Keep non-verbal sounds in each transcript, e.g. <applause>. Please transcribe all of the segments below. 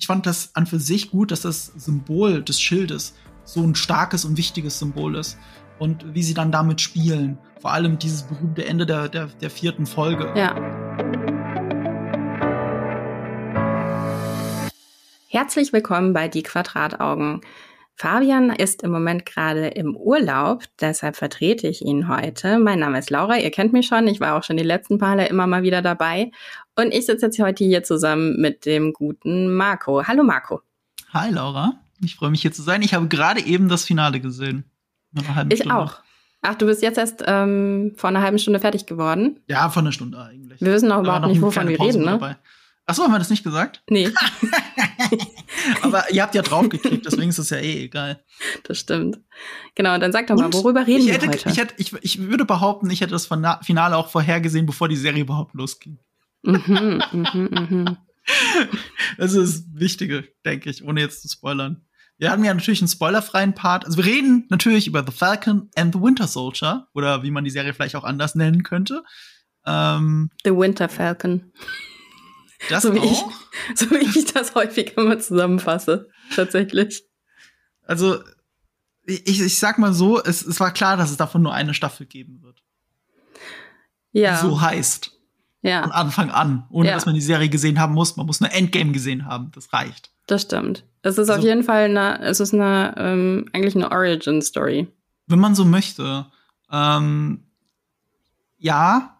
ich fand das an für sich gut, dass das Symbol des Schildes so ein starkes und wichtiges Symbol ist. Und wie sie dann damit spielen. Vor allem dieses berühmte Ende der, der, der vierten Folge. Ja. Herzlich willkommen bei Die Quadrataugen. Fabian ist im Moment gerade im Urlaub, deshalb vertrete ich ihn heute. Mein Name ist Laura, ihr kennt mich schon, ich war auch schon die letzten Male immer mal wieder dabei. Und ich sitze jetzt heute hier zusammen mit dem guten Marco. Hallo Marco. Hi Laura, ich freue mich hier zu sein. Ich habe gerade eben das Finale gesehen. ich Stunde. auch. Ach, du bist jetzt erst ähm, vor einer halben Stunde fertig geworden? Ja, vor einer Stunde eigentlich. Wir wissen auch überhaupt nicht, wovon wir reden, ne? Dabei. Achso, haben wir das nicht gesagt? Nee. <laughs> Aber ihr habt ja draufgeklickt, deswegen ist es ja eh egal. Das stimmt. Genau, dann sag doch mal, worüber reden hätte, wir heute? Ich, hätte, ich, ich würde behaupten, ich hätte das Finale auch vorhergesehen, bevor die Serie überhaupt losging. Mhm, mhm, <laughs> mhm. Das ist das Wichtige, denke ich, ohne jetzt zu spoilern. Wir haben ja natürlich einen spoilerfreien Part. Also wir reden natürlich über The Falcon and the Winter Soldier oder wie man die Serie vielleicht auch anders nennen könnte. Ähm, the Winter Falcon. Das so wie, ich, <laughs> so wie ich das häufig immer zusammenfasse, tatsächlich. Also, ich, ich sag mal so, es, es war klar, dass es davon nur eine Staffel geben wird. Ja. So heißt. Ja. Von Anfang an. Ohne ja. dass man die Serie gesehen haben muss. Man muss eine Endgame gesehen haben. Das reicht. Das stimmt. Es ist also, auf jeden Fall eine, es ist eine, ähm, eigentlich eine Origin-Story. Wenn man so möchte. Ähm, ja,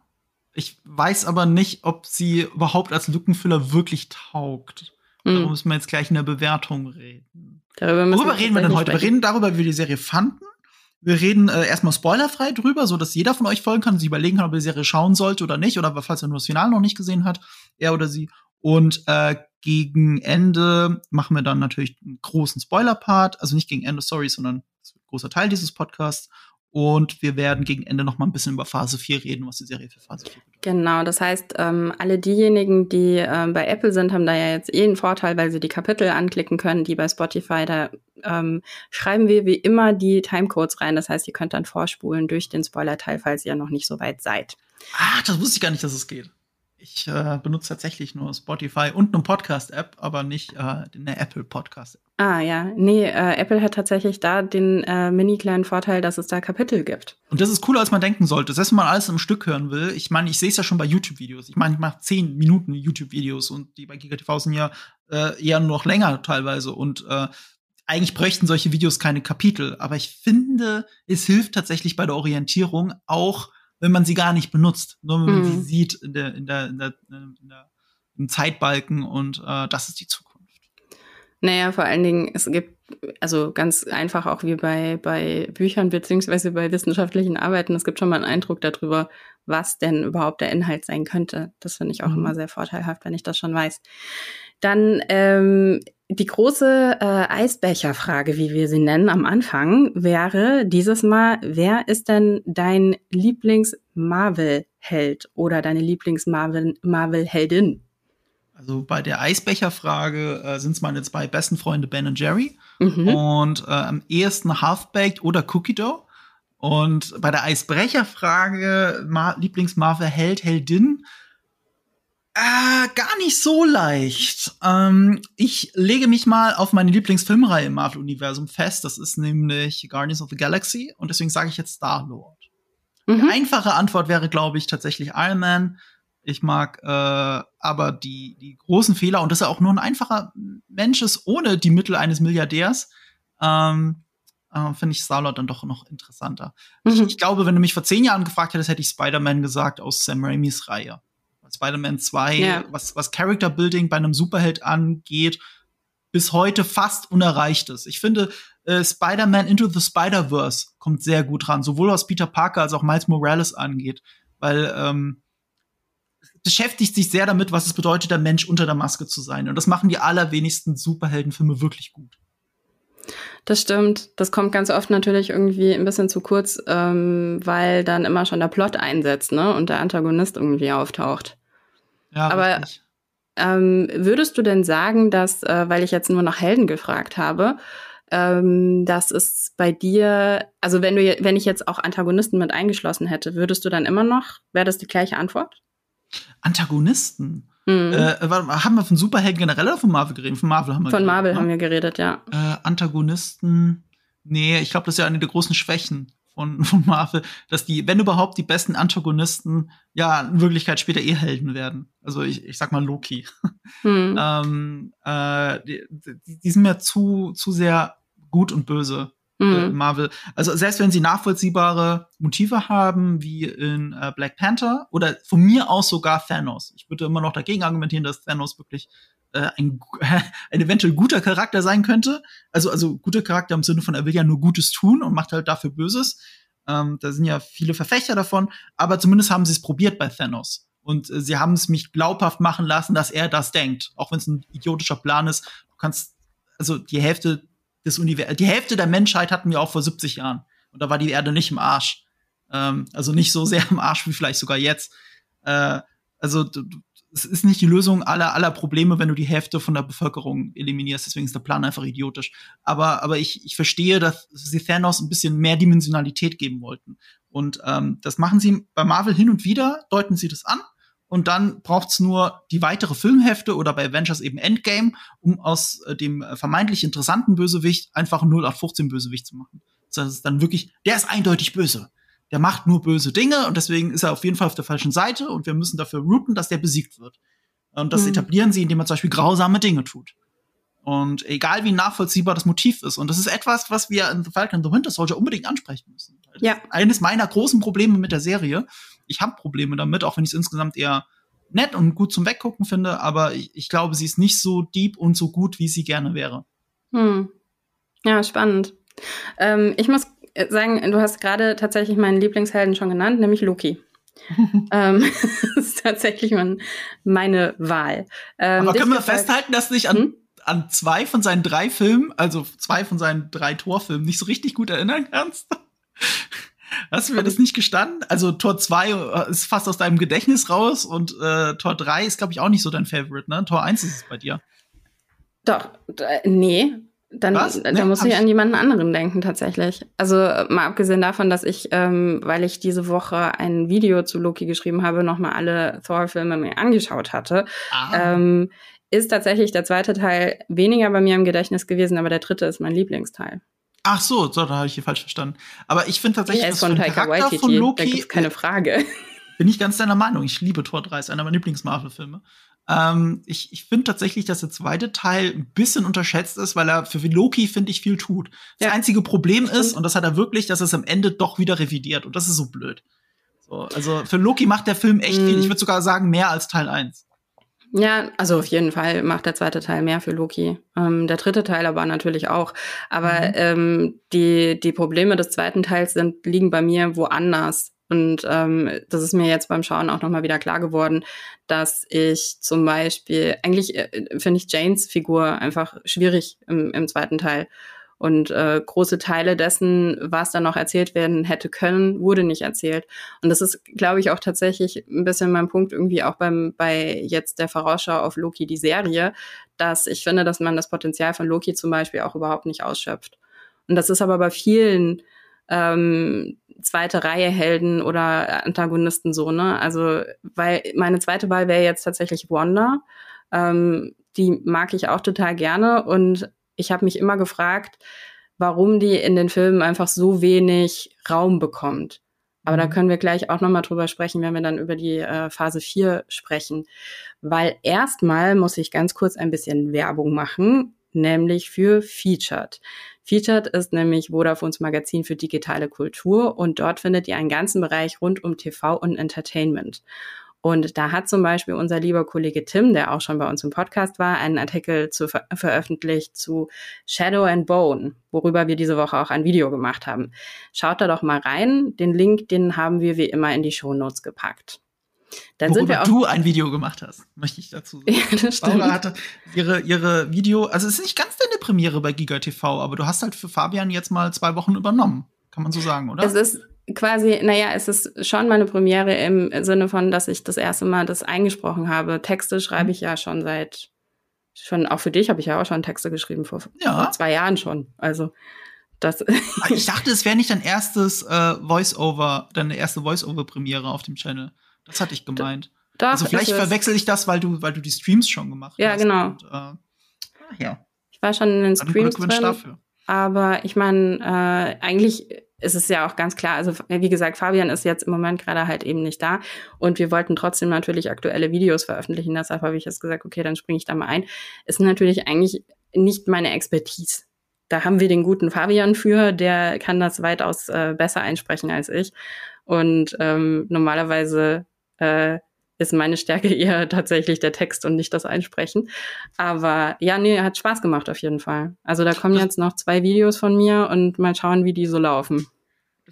ich weiß aber nicht, ob sie überhaupt als Lückenfüller wirklich taugt. Mhm. Darüber müssen wir jetzt gleich in der Bewertung reden. Darüber Worüber reden wir denn heute? Sprechen. Wir reden darüber, wie wir die Serie fanden. Wir reden äh, erstmal spoilerfrei drüber, so dass jeder von euch folgen kann und sich überlegen kann, ob er die Serie schauen sollte oder nicht, oder falls er nur das Finale noch nicht gesehen hat, er oder sie. Und äh, gegen Ende machen wir dann natürlich einen großen Spoiler-Part, also nicht gegen Ende, sorry, sondern ein großer Teil dieses Podcasts. Und wir werden gegen Ende noch mal ein bisschen über Phase 4 reden, was die Serie für Phase 4 bedeutet. Genau, das heißt, ähm, alle diejenigen, die ähm, bei Apple sind, haben da ja jetzt eh einen Vorteil, weil sie die Kapitel anklicken können, die bei Spotify, da ähm, schreiben wir wie immer die Timecodes rein. Das heißt, ihr könnt dann vorspulen durch den Spoiler-Teil, falls ihr noch nicht so weit seid. Ah, das wusste ich gar nicht, dass es geht. Ich äh, benutze tatsächlich nur Spotify und eine Podcast-App, aber nicht äh, eine Apple Podcast-App. Ah ja, nee, äh, Apple hat tatsächlich da den äh, mini kleinen Vorteil, dass es da Kapitel gibt. Und das ist cooler, als man denken sollte. Selbst wenn man alles im Stück hören will. Ich meine, ich sehe es ja schon bei YouTube-Videos. Ich meine, ich mache zehn Minuten YouTube-Videos und die bei GigaTV sind ja äh, eher nur noch länger teilweise. Und äh, eigentlich bräuchten solche Videos keine Kapitel. Aber ich finde, es hilft tatsächlich bei der Orientierung auch wenn man sie gar nicht benutzt, nur wenn man mhm. sie sieht in der, in der, in der, in der im Zeitbalken und äh, das ist die Zukunft. Naja, vor allen Dingen, es gibt, also ganz einfach auch wie bei, bei Büchern beziehungsweise bei wissenschaftlichen Arbeiten, es gibt schon mal einen Eindruck darüber, was denn überhaupt der Inhalt sein könnte. Das finde ich auch mhm. immer sehr vorteilhaft, wenn ich das schon weiß. Dann ähm, die große äh, Eisbecherfrage, wie wir sie nennen am Anfang, wäre dieses Mal, wer ist denn dein Lieblings-Marvel-Held oder deine Lieblings-Marvel-Heldin? Also bei der Eisbecherfrage äh, sind es meine zwei besten Freunde Ben und Jerry mhm. und äh, am ehesten Half-Baked oder Cookie Dough. Und bei der Eisbrecherfrage Lieblings-Marvel-Held, Heldin, äh, gar nicht so leicht. Ähm, ich lege mich mal auf meine Lieblingsfilmreihe im Marvel-Universum fest. Das ist nämlich Guardians of the Galaxy. Und deswegen sage ich jetzt Star-Lord. Mhm. Die einfache Antwort wäre, glaube ich, tatsächlich Iron Man. Ich mag äh, aber die, die großen Fehler und dass er auch nur ein einfacher Mensch ist, ohne die Mittel eines Milliardärs, ähm, äh, finde ich Star-Lord dann doch noch interessanter. Mhm. Ich, ich, glaube, wenn du mich vor zehn Jahren gefragt hättest, hätte ich Spider-Man gesagt aus Sam Raimis Reihe. Spider-Man 2, ja. was, was Character Building bei einem Superheld angeht, bis heute fast unerreicht ist. Ich finde, äh, Spider-Man Into the Spider-Verse kommt sehr gut ran, sowohl was Peter Parker als auch Miles Morales angeht, weil ähm, beschäftigt sich sehr damit, was es bedeutet, der Mensch unter der Maske zu sein. Und das machen die allerwenigsten Superheldenfilme wirklich gut. Das stimmt. Das kommt ganz oft natürlich irgendwie ein bisschen zu kurz, ähm, weil dann immer schon der Plot einsetzt, ne? Und der Antagonist irgendwie auftaucht. Ja, aber ähm, würdest du denn sagen, dass, äh, weil ich jetzt nur nach Helden gefragt habe, ähm, dass es bei dir, also wenn du, wenn ich jetzt auch Antagonisten mit eingeschlossen hätte, würdest du dann immer noch, wäre das die gleiche Antwort? Antagonisten? Mhm. Äh, haben wir von Superhelden generell oder von Marvel geredet? Von Marvel haben wir Von geredet, Marvel ne? haben wir geredet, ja. Äh, Antagonisten. Nee, ich glaube, das ist ja eine der großen Schwächen von, <laughs> von Marvel, dass die, wenn überhaupt, die besten Antagonisten ja in Wirklichkeit später eh Helden werden. Also ich, ich sag mal Loki. Mhm. <laughs> ähm, äh, die, die sind mir zu, zu sehr gut und böse. Äh, mhm. Marvel. Also selbst wenn sie nachvollziehbare Motive haben, wie in äh, Black Panther oder von mir aus sogar Thanos. Ich würde immer noch dagegen argumentieren, dass Thanos wirklich äh, ein, <laughs> ein eventuell guter Charakter sein könnte. Also, also guter Charakter im Sinne von, er will ja nur Gutes tun und macht halt dafür Böses. Ähm, da sind ja viele Verfechter davon, aber zumindest haben sie es probiert bei Thanos. Und äh, sie haben es mich glaubhaft machen lassen, dass er das denkt. Auch wenn es ein idiotischer Plan ist. Du kannst, also die Hälfte des Universums. Die Hälfte der Menschheit hatten wir auch vor 70 Jahren. Und da war die Erde nicht im Arsch. Ähm, also nicht so sehr im Arsch wie vielleicht sogar jetzt. Äh, also es ist nicht die Lösung aller aller Probleme, wenn du die Hälfte von der Bevölkerung eliminierst. Deswegen ist der Plan einfach idiotisch. Aber aber ich, ich verstehe, dass sie Thanos ein bisschen mehr Dimensionalität geben wollten. Und ähm, das machen sie bei Marvel hin und wieder, deuten sie das an und dann braucht's nur die weitere Filmhefte oder bei Avengers eben Endgame, um aus äh, dem äh, vermeintlich interessanten Bösewicht einfach einen 0815 Bösewicht zu machen. Das ist dann wirklich, der ist eindeutig böse. Der macht nur böse Dinge und deswegen ist er auf jeden Fall auf der falschen Seite und wir müssen dafür routen, dass der besiegt wird. Und das mhm. etablieren sie, indem man zum Beispiel grausame Dinge tut. Und egal wie nachvollziehbar das Motiv ist. Und das ist etwas, was wir in The Falcon and the Winter Soldier unbedingt ansprechen müssen. Ja. Eines meiner großen Probleme mit der Serie ich habe Probleme damit, auch wenn ich es insgesamt eher nett und gut zum Weggucken finde, aber ich, ich, glaube, sie ist nicht so deep und so gut, wie sie gerne wäre. Hm. Ja, spannend. Ähm, ich muss sagen, du hast gerade tatsächlich meinen Lieblingshelden schon genannt, nämlich Loki. <laughs> ähm, <laughs> das ist tatsächlich mein, meine Wahl. Ähm, aber können wir festhalten, dass du dich an, hm? an zwei von seinen drei Filmen, also zwei von seinen drei Torfilmen, nicht so richtig gut erinnern kannst? <laughs> Hast du mir das nicht gestanden? Also Tor 2 äh, ist fast aus deinem Gedächtnis raus und äh, Tor 3 ist, glaube ich, auch nicht so dein Favorite, ne? Tor 1 ist es bei dir. Doch, nee. Dann, Was? dann nee, muss ich an jemanden anderen denken, tatsächlich. Also mal abgesehen davon, dass ich, ähm, weil ich diese Woche ein Video zu Loki geschrieben habe, nochmal alle Thor-Filme mir angeschaut hatte, ah. ähm, ist tatsächlich der zweite Teil weniger bei mir im Gedächtnis gewesen, aber der dritte ist mein Lieblingsteil. Ach so, so, da habe ich hier falsch verstanden. Aber ich finde tatsächlich, dass von Taika Waititi, von Loki, da keine Frage. Bin ich ganz deiner Meinung. Ich liebe Tor 3, ist einer meiner Lieblings-Marvel-Filme. Ähm, ich ich finde tatsächlich, dass der zweite Teil ein bisschen unterschätzt ist, weil er für Loki, finde ich, viel tut. Das ja. einzige Problem ist, und das hat er wirklich, dass er es am Ende doch wieder revidiert. Und das ist so blöd. So, also für Loki macht der Film echt mm. viel. Ich würde sogar sagen, mehr als Teil 1. Ja, also auf jeden Fall macht der zweite Teil mehr für Loki. Ähm, der dritte Teil aber natürlich auch. Aber mhm. ähm, die, die Probleme des zweiten Teils sind, liegen bei mir woanders. Und ähm, das ist mir jetzt beim Schauen auch nochmal wieder klar geworden, dass ich zum Beispiel, eigentlich äh, finde ich Janes Figur einfach schwierig im, im zweiten Teil. Und äh, große Teile dessen, was dann noch erzählt werden hätte können, wurde nicht erzählt. Und das ist, glaube ich, auch tatsächlich ein bisschen mein Punkt irgendwie auch beim bei jetzt der Vorausschau auf Loki die Serie, dass ich finde, dass man das Potenzial von Loki zum Beispiel auch überhaupt nicht ausschöpft. Und das ist aber bei vielen ähm, zweite Reihe Helden oder Antagonisten so, ne? Also, weil meine zweite Wahl wäre jetzt tatsächlich Wanda. Ähm, die mag ich auch total gerne und ich habe mich immer gefragt, warum die in den Filmen einfach so wenig Raum bekommt. Aber da mhm. können wir gleich auch nochmal drüber sprechen, wenn wir dann über die äh, Phase 4 sprechen. Weil erstmal muss ich ganz kurz ein bisschen Werbung machen, nämlich für Featured. Featured ist nämlich Vodafones Magazin für digitale Kultur und dort findet ihr einen ganzen Bereich rund um TV und Entertainment. Und da hat zum Beispiel unser lieber Kollege Tim, der auch schon bei uns im Podcast war, einen Artikel zu ver veröffentlicht zu Shadow and Bone, worüber wir diese Woche auch ein Video gemacht haben. Schaut da doch mal rein. Den Link, den haben wir wie immer in die Show Notes gepackt. Dann Worüber sind wir auch du ein Video gemacht hast, möchte ich dazu <laughs> sagen. Ja, das stimmt. Laura hatte ihre, ihre Video, also es ist nicht ganz deine Premiere bei Giga TV, aber du hast halt für Fabian jetzt mal zwei Wochen übernommen. Kann man so sagen, oder? Es ist quasi, naja, es ist schon meine Premiere im Sinne von, dass ich das erste Mal das eingesprochen habe. Texte schreibe mhm. ich ja schon seit, schon auch für dich habe ich ja auch schon Texte geschrieben vor, ja. vor zwei Jahren schon. Also das. <laughs> Ich dachte, es wäre nicht dein erstes äh, Voice-Over, deine erste Voice-Over-Premiere auf dem Channel. Das hatte ich gemeint. Doch, also vielleicht verwechsel ich das, weil du, weil du die Streams schon gemacht ja, hast. Genau. Und, äh, ja. Ich war schon in den Streams drin, dafür. aber ich meine, äh, eigentlich ist es ja auch ganz klar, also wie gesagt, Fabian ist jetzt im Moment gerade halt eben nicht da und wir wollten trotzdem natürlich aktuelle Videos veröffentlichen, deshalb habe ich jetzt gesagt, okay, dann springe ich da mal ein. Ist natürlich eigentlich nicht meine Expertise. Da haben wir den guten Fabian für, der kann das weitaus äh, besser einsprechen als ich. Und ähm, normalerweise äh, ist meine Stärke <laughs> eher tatsächlich der Text und nicht das Einsprechen. Aber ja, nee, hat Spaß gemacht auf jeden Fall. Also da kommen jetzt noch zwei Videos von mir und mal schauen, wie die so laufen.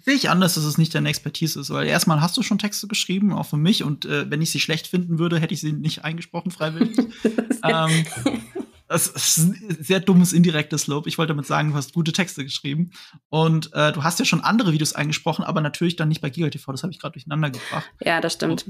Sehe ich anders, dass es nicht deine Expertise ist, weil erstmal hast du schon Texte geschrieben, auch für mich, und äh, wenn ich sie schlecht finden würde, hätte ich sie nicht eingesprochen freiwillig. <laughs> ähm, <laughs> das ist ein sehr dummes indirektes Lob. Ich wollte damit sagen, du hast gute Texte geschrieben. Und äh, du hast ja schon andere Videos eingesprochen, aber natürlich dann nicht bei GigaTV. Das habe ich gerade durcheinander gebracht. Ja, das stimmt.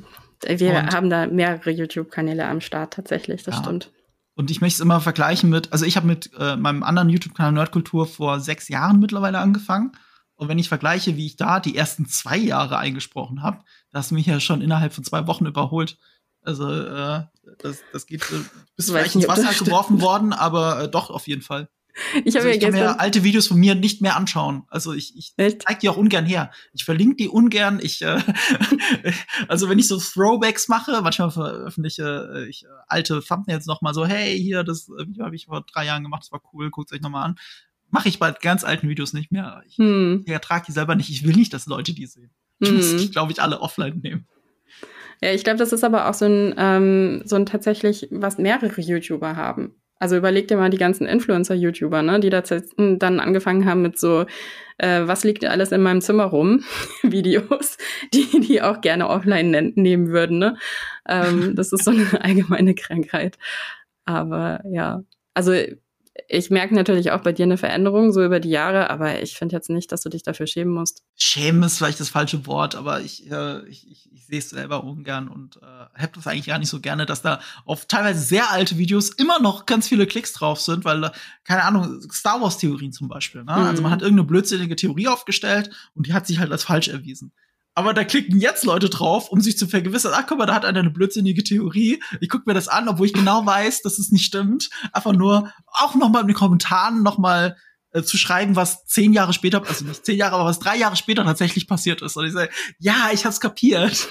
Wir und, haben da mehrere YouTube-Kanäle am Start tatsächlich, das ja. stimmt. Und ich möchte es immer vergleichen mit, also ich habe mit äh, meinem anderen YouTube-Kanal Nerdkultur vor sechs Jahren mittlerweile angefangen. Und wenn ich vergleiche, wie ich da die ersten zwei Jahre eingesprochen habe, da hast du mich ja schon innerhalb von zwei Wochen überholt. Also äh, das, das geht äh, bis vielleicht ins Wasser geworfen worden, aber äh, doch auf jeden Fall. Ich, also, ich kann mir alte Videos von mir nicht mehr anschauen. Also ich, ich zeig die auch ungern her. Ich verlinke die ungern. Ich äh, <laughs> also wenn ich so Throwbacks mache, manchmal veröffentliche äh, ich äh, alte Thumbnails noch mal so, hey, hier das Video habe ich vor drei Jahren gemacht, das war cool, guckt euch noch mal an. Mache ich bei ganz alten Videos nicht mehr. Ich, hm. ich ertrage die selber nicht. Ich will nicht, dass Leute die sehen. Ich hm. muss die, glaube ich, alle offline nehmen. Ja, ich glaube, das ist aber auch so ein, ähm, so ein tatsächlich, was mehrere YouTuber haben. Also überleg dir mal die ganzen Influencer-YouTuber, ne, die da dann angefangen haben mit so, äh, was liegt alles in meinem Zimmer rum, <laughs> Videos, die die auch gerne offline ne nehmen würden, ne? Ähm, das ist so eine <laughs> allgemeine Krankheit. Aber ja, also ich merke natürlich auch bei dir eine Veränderung so über die Jahre, aber ich finde jetzt nicht, dass du dich dafür schämen musst. Schämen ist vielleicht das falsche Wort, aber ich, äh, ich, ich, ich sehe es selber ungern und äh, habe das eigentlich gar nicht so gerne, dass da auf teilweise sehr alte Videos immer noch ganz viele Klicks drauf sind, weil, keine Ahnung, Star Wars-Theorien zum Beispiel. Ne? Mhm. Also man hat irgendeine blödsinnige Theorie aufgestellt und die hat sich halt als falsch erwiesen. Aber da klicken jetzt Leute drauf, um sich zu vergewissern, ach guck mal, da hat einer eine blödsinnige Theorie. Ich gucke mir das an, obwohl ich genau weiß, dass es nicht stimmt. Einfach nur auch noch mal in den Kommentaren noch mal äh, zu schreiben, was zehn Jahre später, also nicht zehn Jahre, aber was drei Jahre später tatsächlich passiert ist. Und ich sage, ja, ich hab's kapiert.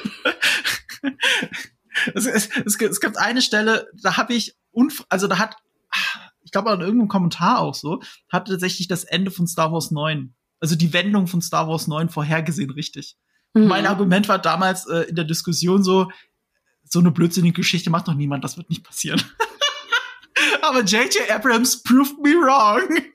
<laughs> es, es, es, es gibt eine Stelle, da habe ich, also da hat, ich glaube an irgendeinem Kommentar auch so, hat tatsächlich das Ende von Star Wars 9, also die Wendung von Star Wars 9 vorhergesehen, richtig. Mhm. Mein Argument war damals äh, in der Diskussion so, so eine blödsinnige Geschichte macht doch niemand, das wird nicht passieren. <laughs> Aber J.J. Abrams proved me wrong. <laughs>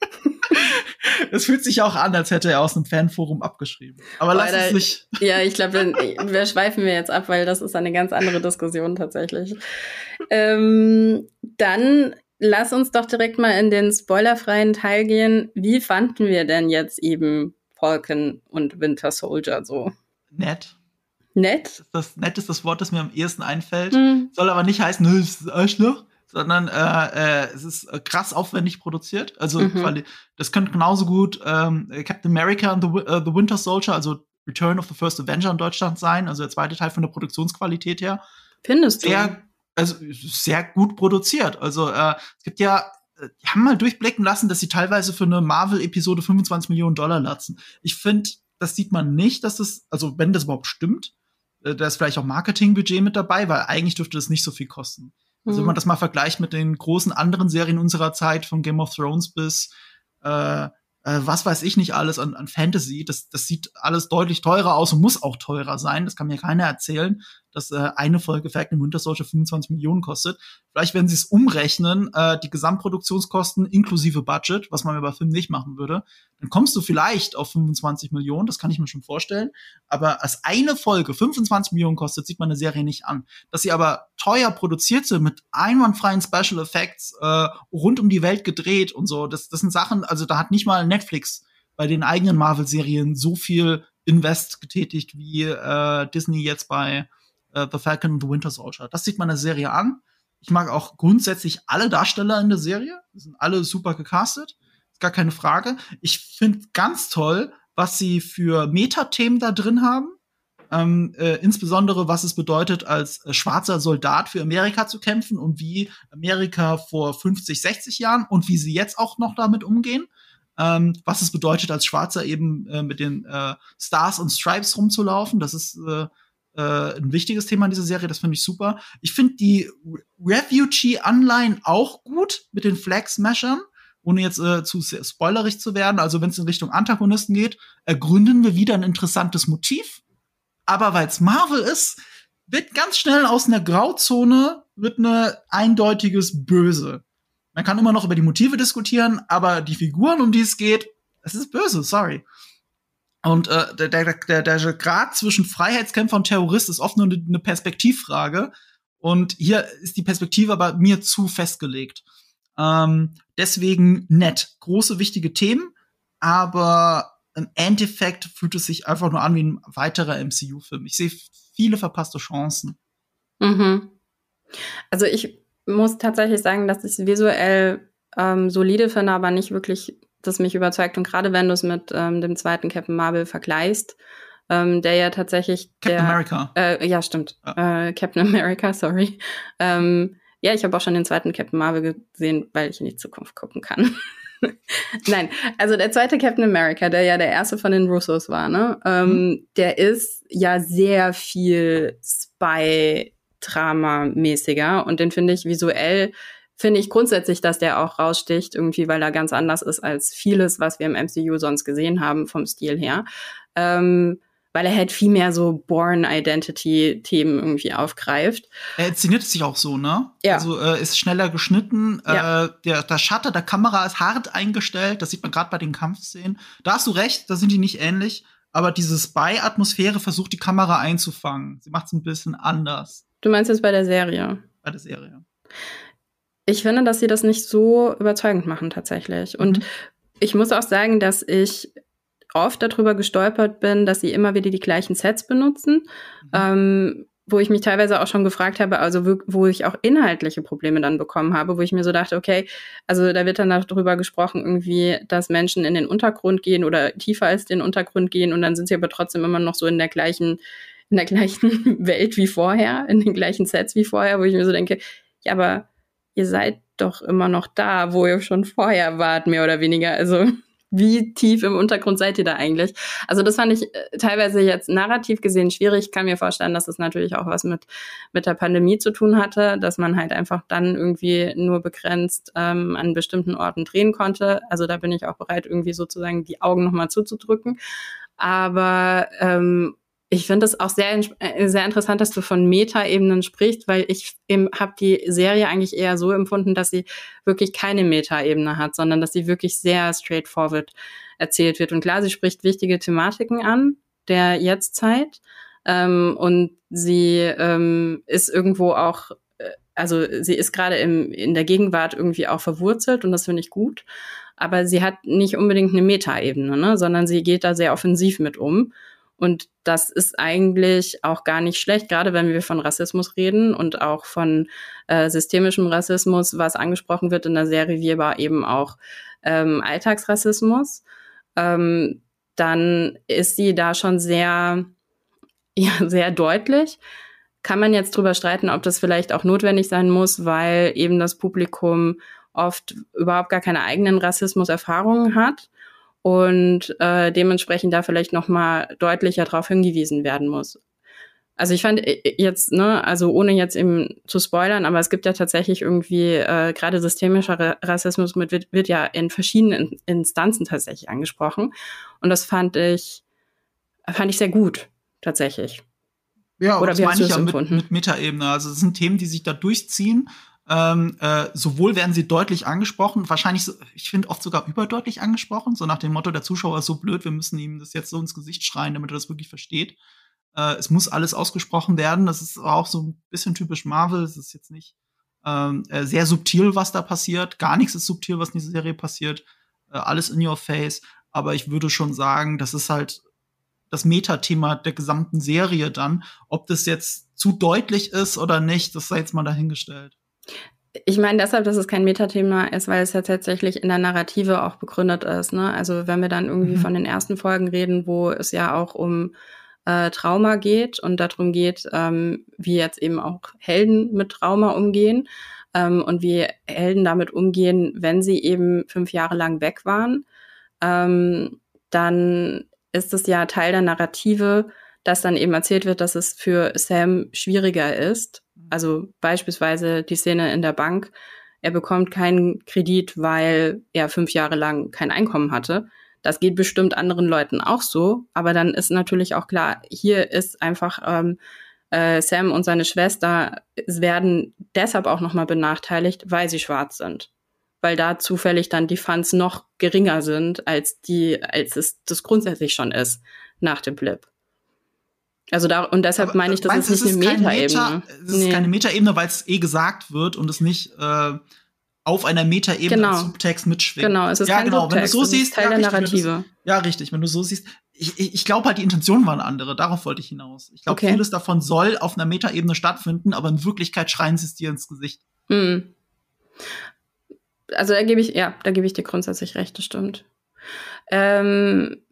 Es fühlt sich auch an, als hätte er aus einem Fanforum abgeschrieben. Aber lass es nicht. <laughs> Ja, ich glaube, wir schweifen wir jetzt ab, weil das ist eine ganz andere Diskussion tatsächlich. Ähm, dann lass uns doch direkt mal in den spoilerfreien Teil gehen. Wie fanden wir denn jetzt eben Falcon und Winter Soldier so? Nett. Nett? Das, nett ist das Wort, das mir am ehesten einfällt. Mhm. Soll aber nicht heißen, nö, es ist Arschloch, sondern äh, äh, es ist krass aufwendig produziert. Also mhm. das könnte genauso gut ähm, Captain America and the, uh, the Winter Soldier, also Return of the First Avenger in Deutschland sein, also der zweite Teil von der Produktionsqualität her. Findest du? Sehr, also sehr gut produziert. Also äh, es gibt ja äh, die haben mal durchblicken lassen, dass sie teilweise für eine Marvel-Episode 25 Millionen Dollar latzen. Ich finde, das sieht man nicht, dass das, also wenn das überhaupt stimmt, äh, da ist vielleicht auch Marketingbudget mit dabei, weil eigentlich dürfte das nicht so viel kosten. Also wenn man mhm. das mal vergleicht mit den großen anderen Serien unserer Zeit, von Game of Thrones bis äh, äh, was weiß ich nicht alles an, an Fantasy, das, das sieht alles deutlich teurer aus und muss auch teurer sein. Das kann mir keiner erzählen dass äh, eine Folge Falcon Winter Soldier 25 Millionen kostet. Vielleicht werden sie es umrechnen, äh, die Gesamtproduktionskosten inklusive Budget, was man bei Film nicht machen würde, dann kommst du vielleicht auf 25 Millionen, das kann ich mir schon vorstellen. Aber als eine Folge 25 Millionen kostet, sieht man eine Serie nicht an. Dass sie aber teuer produziert sind mit einwandfreien Special Effects, äh, rund um die Welt gedreht und so, das, das sind Sachen, also da hat nicht mal Netflix bei den eigenen Marvel-Serien so viel Invest getätigt wie äh, Disney jetzt bei äh, The Falcon and the Winter Soldier. Das sieht man der Serie an. Ich mag auch grundsätzlich alle Darsteller in der Serie. Die sind alle super gecastet. Ist gar keine Frage. Ich finde ganz toll, was sie für Metathemen da drin haben. ähm, äh, insbesondere was es bedeutet, als äh, schwarzer Soldat für Amerika zu kämpfen und wie Amerika vor 50, 60 Jahren und wie sie jetzt auch noch damit umgehen. Ähm, was es bedeutet, als Schwarzer eben äh, mit den äh, Stars und Stripes rumzulaufen. Das ist äh, ein wichtiges Thema in dieser Serie, das finde ich super. Ich finde die Refugee-Anleihen auch gut mit den Flag-Smashern ohne jetzt äh, zu spoilerig zu werden, also wenn es in Richtung Antagonisten geht, ergründen wir wieder ein interessantes Motiv. Aber weil es Marvel ist, wird ganz schnell aus einer Grauzone wird eine eindeutiges Böse. Man kann immer noch über die Motive diskutieren, aber die Figuren, um die es geht, es ist böse, sorry. Und äh, der, der, der, der Grad zwischen Freiheitskämpfer und Terrorist ist oft nur eine Perspektivfrage. Und hier ist die Perspektive aber mir zu festgelegt. Ähm, deswegen nett. Große, wichtige Themen, aber im Endeffekt fühlt es sich einfach nur an wie ein weiterer MCU-Film. Ich sehe viele verpasste Chancen. Mhm. Also ich muss tatsächlich sagen, dass ich es visuell ähm, solide finde, aber nicht wirklich, das mich überzeugt. Und gerade wenn du es mit ähm, dem zweiten Captain Marvel vergleichst, ähm, der ja tatsächlich Captain der, America. Äh, ja, stimmt. Ja. Äh, Captain America, <laughs> sorry. Ähm, ja, ich habe auch schon den zweiten Captain Marvel gesehen, weil ich in die Zukunft gucken kann. <laughs> Nein, also der zweite Captain America, der ja der erste von den Russos war, ne? Ähm, mhm. Der ist ja sehr viel Spy-Drama-mäßiger und den finde ich visuell finde ich grundsätzlich, dass der auch raussticht, irgendwie, weil er ganz anders ist als vieles, was wir im MCU sonst gesehen haben, vom Stil her. Ähm, weil er halt viel mehr so Born Identity Themen irgendwie aufgreift. Er inszeniert sich auch so, ne? Ja. Also äh, ist schneller geschnitten. Ja. Äh, der, der Shutter der Kamera ist hart eingestellt. Das sieht man gerade bei den Kampfszenen. Da hast du recht, da sind die nicht ähnlich. Aber diese Spy-Atmosphäre versucht die Kamera einzufangen. Sie macht es ein bisschen anders. Du meinst jetzt bei der Serie? Bei der Serie. Ich finde, dass sie das nicht so überzeugend machen tatsächlich. Und mhm. ich muss auch sagen, dass ich oft darüber gestolpert bin, dass sie immer wieder die gleichen Sets benutzen. Mhm. Ähm, wo ich mich teilweise auch schon gefragt habe, also wo, wo, ich auch inhaltliche Probleme dann bekommen habe, wo ich mir so dachte, okay, also da wird dann darüber gesprochen, irgendwie, dass Menschen in den Untergrund gehen oder tiefer als den Untergrund gehen und dann sind sie aber trotzdem immer noch so in der gleichen, in der gleichen <laughs> Welt wie vorher, in den gleichen Sets wie vorher, wo ich mir so denke, ja, aber ihr seid doch immer noch da, wo ihr schon vorher wart, mehr oder weniger. Also <laughs> wie tief im Untergrund seid ihr da eigentlich? Also das fand ich äh, teilweise jetzt narrativ gesehen schwierig. Ich kann mir vorstellen, dass es natürlich auch was mit, mit der Pandemie zu tun hatte, dass man halt einfach dann irgendwie nur begrenzt ähm, an bestimmten Orten drehen konnte. Also da bin ich auch bereit, irgendwie sozusagen die Augen nochmal zuzudrücken. Aber ähm, ich finde es auch sehr, äh, sehr interessant, dass du von Meta-Ebenen sprichst, weil ich habe die Serie eigentlich eher so empfunden, dass sie wirklich keine Meta-Ebene hat, sondern dass sie wirklich sehr straightforward erzählt wird. Und klar, sie spricht wichtige Thematiken an der Jetztzeit ähm, und sie ähm, ist irgendwo auch, äh, also sie ist gerade in der Gegenwart irgendwie auch verwurzelt und das finde ich gut. Aber sie hat nicht unbedingt eine Meta-Ebene, ne? sondern sie geht da sehr offensiv mit um. Und das ist eigentlich auch gar nicht schlecht, gerade wenn wir von Rassismus reden und auch von äh, systemischem Rassismus, was angesprochen wird in der Serie, wie aber eben auch ähm, Alltagsrassismus. Ähm, dann ist sie da schon sehr, <laughs> ja, sehr deutlich. Kann man jetzt drüber streiten, ob das vielleicht auch notwendig sein muss, weil eben das Publikum oft überhaupt gar keine eigenen Rassismuserfahrungen hat und äh, dementsprechend da vielleicht noch mal deutlicher darauf hingewiesen werden muss. Also ich fand äh, jetzt, ne, also ohne jetzt eben zu spoilern, aber es gibt ja tatsächlich irgendwie äh, gerade systemischer Rassismus mit, wird, wird ja in verschiedenen Instanzen tatsächlich angesprochen und das fand ich fand ich sehr gut tatsächlich. Ja, Oder das meine ich ja mit, mit Metaebene. Also es sind Themen, die sich da durchziehen ähm, äh, sowohl werden sie deutlich angesprochen, wahrscheinlich, so, ich finde oft sogar überdeutlich angesprochen, so nach dem Motto, der Zuschauer ist so blöd, wir müssen ihm das jetzt so ins Gesicht schreien, damit er das wirklich versteht. Äh, es muss alles ausgesprochen werden. Das ist auch so ein bisschen typisch Marvel. Es ist jetzt nicht ähm, äh, sehr subtil, was da passiert. Gar nichts ist subtil, was in dieser Serie passiert. Äh, alles in your face. Aber ich würde schon sagen, das ist halt das Metathema der gesamten Serie dann. Ob das jetzt zu deutlich ist oder nicht, das sei jetzt mal dahingestellt. Ich meine deshalb, dass es kein Metathema ist, weil es ja tatsächlich in der Narrative auch begründet ist. Ne? Also wenn wir dann irgendwie mhm. von den ersten Folgen reden, wo es ja auch um äh, Trauma geht und darum geht, ähm, wie jetzt eben auch Helden mit Trauma umgehen ähm, und wie Helden damit umgehen, wenn sie eben fünf Jahre lang weg waren. Ähm, dann ist es ja Teil der Narrative, dass dann eben erzählt wird, dass es für Sam schwieriger ist. Also beispielsweise die Szene in der Bank. Er bekommt keinen Kredit, weil er fünf Jahre lang kein Einkommen hatte. Das geht bestimmt anderen Leuten auch so, aber dann ist natürlich auch klar, hier ist einfach ähm, äh, Sam und seine Schwester werden deshalb auch nochmal benachteiligt, weil sie schwarz sind. Weil da zufällig dann die Funds noch geringer sind, als die, als es das grundsätzlich schon ist nach dem Blip. Also da, und deshalb Aber, meine ich, das ist nicht eine Metaebene. Meta, es ist keine Metaebene, weil es eh gesagt wird und es nicht äh, auf einer Metaebene genau. als Subtext mitschwingt. Genau, es ist ja, kein genau. Subtext, wenn du so siehst, Teil ja, der richtig, Narrative. Ja, richtig. Wenn du so siehst, ich, ich, glaube halt, die Intentionen waren andere. Darauf wollte ich hinaus. Ich glaube, Okay. vieles davon soll auf einer Metaebene stattfinden, aber in Wirklichkeit schreien sie es dir ins Gesicht. Hm. Also da gebe ich, ja, da gebe ich dir grundsätzlich recht, das stimmt. Ähm,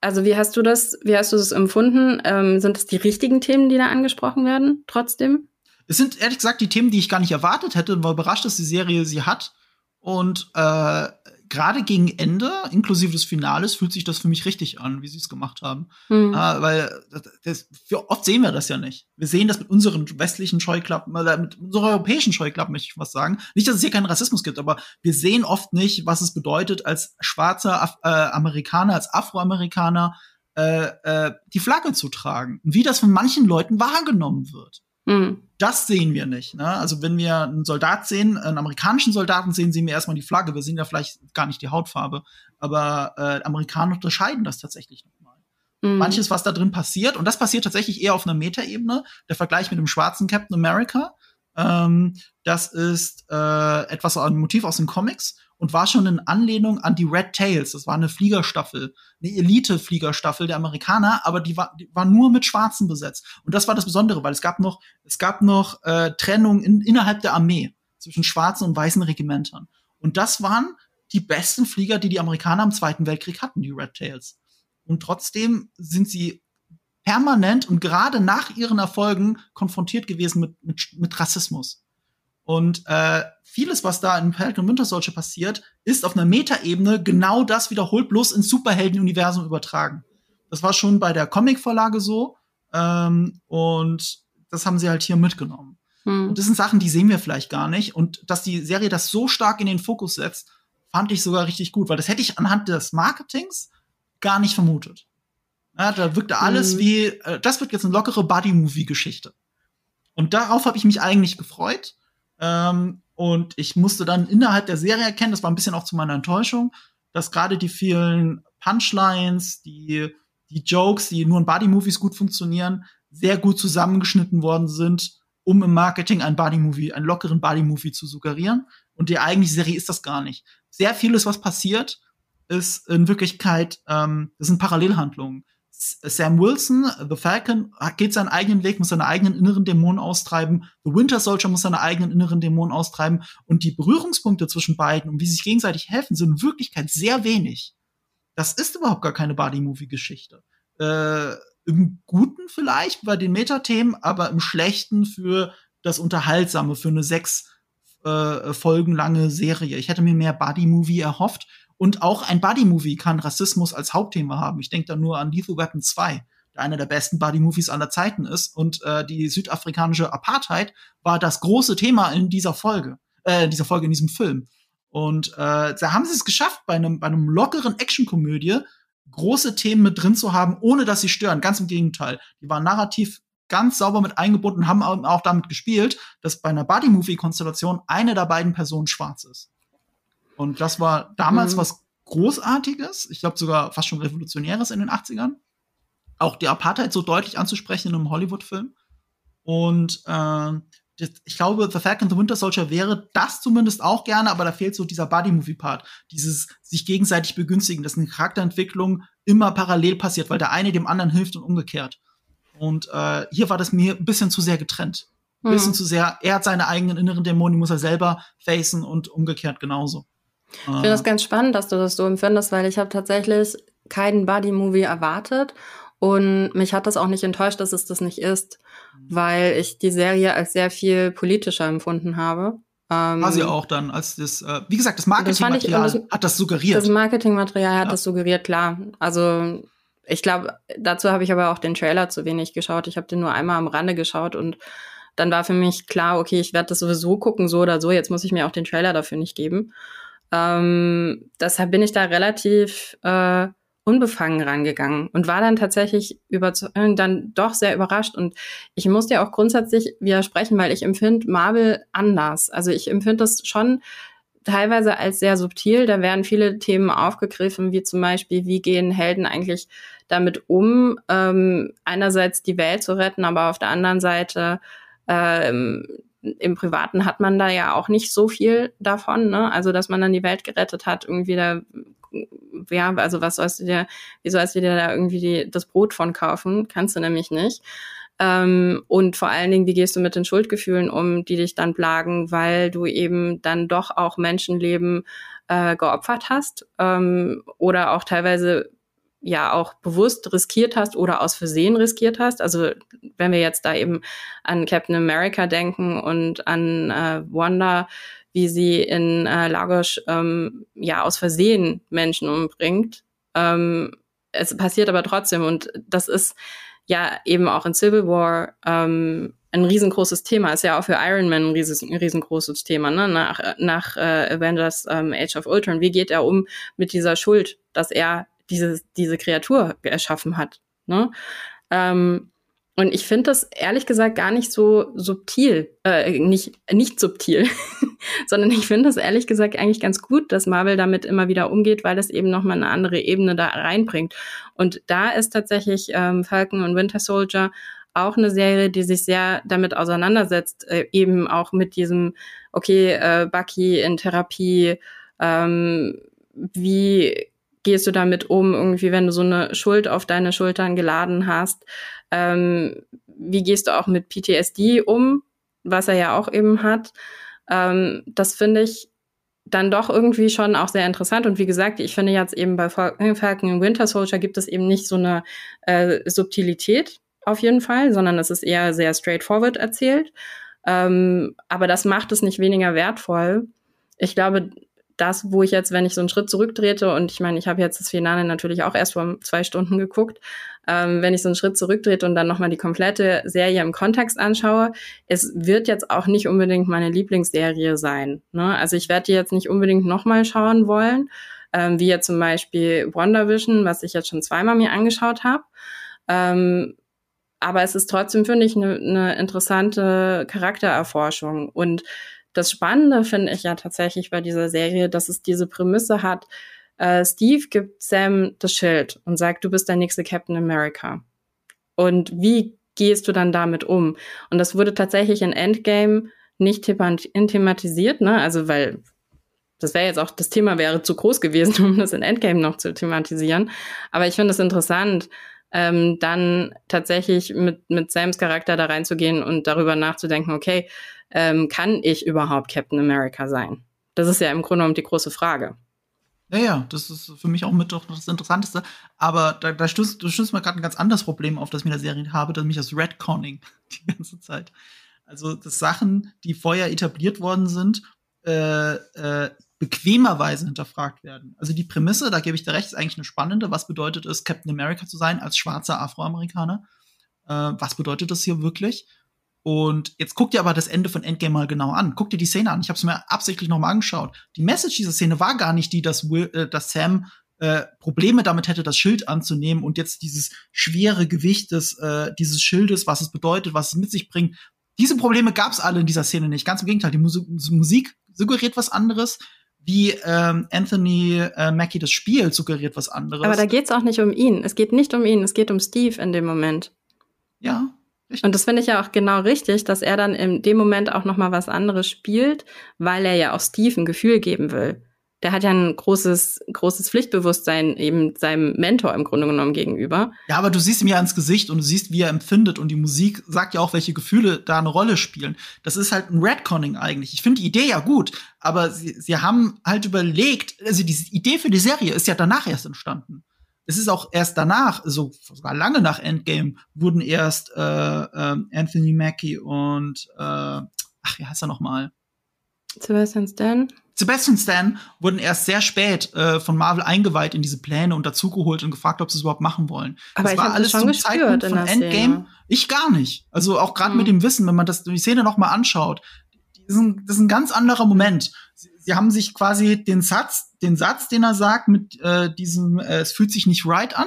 also wie hast du das, wie hast du das empfunden? Ähm, sind es die richtigen Themen, die da angesprochen werden, trotzdem? Es sind ehrlich gesagt die Themen, die ich gar nicht erwartet hätte und war überrascht, dass die Serie sie hat. Und äh, gerade gegen Ende, inklusive des Finales, fühlt sich das für mich richtig an, wie sie es gemacht haben. Hm. Äh, weil das, das, oft sehen wir das ja nicht. Wir sehen das mit unseren westlichen Scheuklappen, oder mit unserer europäischen Scheuklappen, möchte ich was sagen. Nicht, dass es hier keinen Rassismus gibt, aber wir sehen oft nicht, was es bedeutet, als schwarzer Af äh, Amerikaner, als Afroamerikaner äh, äh, die Flagge zu tragen. Und wie das von manchen Leuten wahrgenommen wird. Hm. Das sehen wir nicht. Ne? Also wenn wir einen Soldat sehen, einen amerikanischen Soldaten sehen, sehen wir erstmal die Flagge. Wir sehen ja vielleicht gar nicht die Hautfarbe. Aber äh, Amerikaner unterscheiden das tatsächlich nochmal. Hm. Manches, was da drin passiert, und das passiert tatsächlich eher auf einer Metaebene, der Vergleich mit dem schwarzen Captain America, ähm, das ist äh, etwas ein Motiv aus den Comics und war schon in Anlehnung an die Red Tails. Das war eine Fliegerstaffel, eine Elite-Fliegerstaffel der Amerikaner, aber die war, die war nur mit Schwarzen besetzt. Und das war das Besondere, weil es gab noch, es gab noch äh, Trennung in, innerhalb der Armee zwischen schwarzen und weißen Regimentern. Und das waren die besten Flieger, die die Amerikaner im Zweiten Weltkrieg hatten, die Red Tails. Und trotzdem sind sie permanent und gerade nach ihren Erfolgen konfrontiert gewesen mit, mit, mit Rassismus. Und äh, vieles, was da in Falcon Winter Soldier passiert, ist auf einer Metaebene genau das wiederholt, bloß ins Superhelden-Universum übertragen. Das war schon bei der Comic-Vorlage so. Ähm, und das haben sie halt hier mitgenommen. Hm. Und das sind Sachen, die sehen wir vielleicht gar nicht. Und dass die Serie das so stark in den Fokus setzt, fand ich sogar richtig gut, weil das hätte ich anhand des Marketings gar nicht vermutet. Ja, da wirkte alles Mhm. wie, äh, das wird jetzt eine lockere Buddy-Movie-Geschichte. Und darauf habe ich mich eigentlich gefreut. Ähm, und ich musste dann innerhalb der Serie erkennen, das war ein bisschen auch zu meiner Enttäuschung, dass gerade die vielen Punchlines, die, die Jokes, die nur in Buddy-Movies gut funktionieren, sehr gut zusammengeschnitten worden sind, um im Marketing ein Buddy-Movie, einen lockeren Buddy-Movie zu suggerieren. Und die eigentliche Serie ist das gar nicht. Sehr vieles, was passiert, ist in Wirklichkeit, ähm, das sind Parallelhandlungen. Sam Wilson, The Falcon, geht seinen eigenen Weg, muss seine eigenen inneren Dämonen austreiben. The Winter Soldier muss seine eigenen inneren Dämonen austreiben. Und die Berührungspunkte zwischen beiden und wie sie sich gegenseitig helfen, sind in Wirklichkeit sehr wenig. Das ist überhaupt gar keine Buddy-Movie-Geschichte. Äh, Im Guten vielleicht bei den Metathemen, aber im Schlechten für das Unterhaltsame, für eine sechs äh, Folgen lange Serie. Ich hätte mir mehr Buddy-Movie erhofft. Und auch ein Buddy-Movie kann Rassismus als Hauptthema haben. Ich denke da nur an Lethal Weapon 2, der einer der besten Buddy-Movies aller Zeiten ist. Und äh, die südafrikanische Apartheid war das große Thema in dieser Folge, äh, in dieser Folge, in diesem Film. Und äh, da haben sie es geschafft, bei einem, bei einem lockeren Actionkomödie große Themen mit drin zu haben, ohne dass sie stören. Ganz im Gegenteil. Die waren narrativ ganz sauber mit eingebunden, haben au- auch damit gespielt, dass bei einer Buddy-Movie-Konstellation eine der beiden Personen schwarz ist. Und das war damals Mhm. was Großartiges, ich glaube sogar fast schon Revolutionäres in den 80ern. Auch die Apartheid so deutlich anzusprechen in einem Hollywood-Film. Und äh, ich glaube, The Falcon and the Winter Soldier wäre das zumindest auch gerne, aber da fehlt so dieser Buddy-Movie-Part. Dieses sich gegenseitig begünstigen, dass eine Charakterentwicklung immer parallel passiert, weil der eine dem anderen hilft und umgekehrt. Und äh, hier war das mir ein bisschen zu sehr getrennt. Ein bisschen Hm. zu sehr, er hat seine eigenen inneren Dämonen, die muss er selber facen und umgekehrt genauso. Ich finde das ganz spannend, dass du das so empfindest, weil ich habe tatsächlich keinen Buddy-Movie erwartet Und mich hat das auch nicht enttäuscht, dass es das nicht ist, mhm. weil ich die Serie als sehr viel politischer empfunden habe. Ähm, War sie auch dann, als das, äh, wie gesagt, das Marketingmaterial hat das suggeriert. Das Marketingmaterial hat ja. das suggeriert, klar. Also ich glaube, dazu habe ich aber auch den Trailer zu wenig geschaut. Ich habe den nur einmal am Rande geschaut und dann war für mich klar, okay, ich werde das sowieso gucken, so oder so. Jetzt muss ich mir auch den Trailer dafür nicht geben. Ähm, deshalb bin ich da relativ äh, unbefangen rangegangen und war dann tatsächlich dann doch sehr überrascht und ich muss dir auch grundsätzlich widersprechen, weil ich empfinde Marvel anders. Also ich empfinde das schon teilweise als sehr subtil. Da werden viele Themen aufgegriffen, wie zum Beispiel, wie gehen Helden eigentlich damit um, ähm, einerseits die Welt zu retten, aber auf der anderen Seite ähm, im Privaten hat man da ja auch nicht so viel davon, ne? Also dass man dann die Welt gerettet hat, irgendwie da ja, also was sollst du dir, wie sollst du dir da irgendwie die, das Brot von kaufen? Kannst du nämlich nicht. Ähm, und vor allen Dingen, wie gehst du mit den Schuldgefühlen um, die dich dann plagen, weil du eben dann doch auch Menschenleben äh, geopfert hast ähm, oder auch teilweise ja auch bewusst riskiert hast oder aus Versehen riskiert hast. Also wenn wir jetzt da eben an Captain America denken und an äh, Wanda, wie sie in äh, Lagos ähm, ja aus Versehen Menschen umbringt. Ähm, es passiert aber trotzdem und das ist ja eben auch in Civil War ähm, ein riesengroßes Thema. Ist ja auch für Iron Man ein, rieses, ein riesengroßes Thema, ne? Nach, nach äh, Avengers ähm, Age of Ultron. Wie geht er um mit dieser Schuld, dass er diese, diese Kreatur erschaffen hat? Ne? Ähm, und ich finde das ehrlich gesagt gar nicht so subtil, äh, nicht, nicht subtil, <laughs> sondern ich finde das ehrlich gesagt eigentlich ganz gut, dass Marvel damit immer wieder umgeht, weil es eben nochmal eine andere Ebene da reinbringt. Und da ist tatsächlich ähm, Falcon und Winter Soldier auch eine Serie, die sich sehr damit auseinandersetzt, äh, eben auch mit diesem, okay, äh, Bucky in Therapie, ähm, wie gehst du damit um, irgendwie, wenn du so eine Schuld auf deine Schultern geladen hast? Ähm, wie gehst du auch mit PTSD um, was er ja auch eben hat? Ähm, das finde ich dann doch irgendwie schon auch sehr interessant. Und wie gesagt, ich finde jetzt eben bei Falcon und Winter Soldier gibt es eben nicht so eine äh, Subtilität auf jeden Fall, sondern es ist eher sehr straightforward erzählt. Ähm, aber das macht es nicht weniger wertvoll. Ich glaube, das, wo ich jetzt, wenn ich so einen Schritt zurücktrete, und ich meine, ich habe jetzt das Finale natürlich auch erst vor zwei Stunden geguckt, ähm, wenn ich so einen Schritt zurücktrete und dann nochmal die komplette Serie im Kontext anschaue, es wird jetzt auch nicht unbedingt meine Lieblingsserie sein. Ne? Also ich werde die jetzt nicht unbedingt nochmal schauen wollen, ähm, wie jetzt zum Beispiel WandaVision, was ich jetzt schon zweimal mir angeschaut habe. Ähm, aber es ist trotzdem, finde ich, eine ne interessante Charaktererforschung und das Spannende finde ich ja tatsächlich bei dieser Serie, dass es diese Prämisse hat, äh, Steve gibt Sam das Schild und sagt, du bist der nächste Captain America. Und wie gehst du dann damit um? Und das wurde tatsächlich in Endgame nicht thematisiert, ne? Also weil das wäre jetzt auch, das Thema wäre zu groß gewesen, <laughs> um das in Endgame noch zu thematisieren. Aber ich finde es interessant, ähm, dann tatsächlich mit, mit Sams Charakter da reinzugehen und darüber nachzudenken, okay, ähm, kann ich überhaupt Captain America sein? Das ist ja im Grunde genommen die große Frage. Ja, ja, das ist für mich auch mit doch das Interessanteste. Aber da, da stößt, du stößt mal gerade ein ganz anderes Problem auf, das ich mit der Serie habe, nämlich das Redconning <laughs> die ganze Zeit. Also, dass Sachen, die vorher etabliert worden sind, äh, äh, bequemerweise hinterfragt werden. Also die Prämisse, da gebe ich dir recht, ist eigentlich eine spannende. Was bedeutet es, Captain America zu sein als schwarzer Afroamerikaner? Äh, was bedeutet das hier wirklich? Und jetzt guck dir aber das Ende von Endgame mal genau an. Guck dir die Szene an. Ich habe es mir absichtlich nochmal angeschaut. Die Message dieser Szene war gar nicht die, dass, Will, äh, dass Sam äh, Probleme damit hätte, das Schild anzunehmen und jetzt dieses schwere Gewicht des, äh, dieses Schildes, was es bedeutet, was es mit sich bringt. Diese Probleme gab es alle in dieser Szene nicht. Ganz im Gegenteil, die Musik, Musik suggeriert was anderes. Wie ähm, Anthony äh, Mackie das Spiel suggeriert was anderes. Aber da geht's auch nicht um ihn. Es geht nicht um ihn, es geht um Steve in dem Moment. Ja. Und das finde ich ja auch genau richtig, dass er dann in dem Moment auch noch mal was anderes spielt, weil er ja auch Steve ein Gefühl geben will. Der hat ja ein großes, großes Pflichtbewusstsein eben seinem Mentor im Grunde genommen gegenüber. Ja, aber du siehst ihm ja ans Gesicht und du siehst, wie er empfindet und die Musik sagt ja auch, welche Gefühle da eine Rolle spielen. Das ist halt ein Redconning eigentlich. Ich finde die Idee ja gut, aber sie, sie haben halt überlegt, also diese Idee für die Serie ist ja danach erst entstanden es ist auch erst danach, so sogar lange nach Endgame, wurden erst äh, äh, Anthony Mackie und äh, ach, wie heißt er noch mal? Sebastian Stan. Sebastian Stan wurden erst sehr spät äh, von Marvel eingeweiht in diese Pläne und dazugeholt und gefragt, ob sie es überhaupt machen wollen. Aber das war alles zum Zeitpunkt von Endgame. Szene. Ich gar nicht. Also auch gerade mhm. mit dem Wissen, wenn man das die Szene noch mal anschaut, das ist ein, das ist ein ganz anderer Moment. Sie, sie, haben sich quasi den Satz, den Satz, den er sagt, mit äh, diesem, äh, es fühlt sich nicht right an,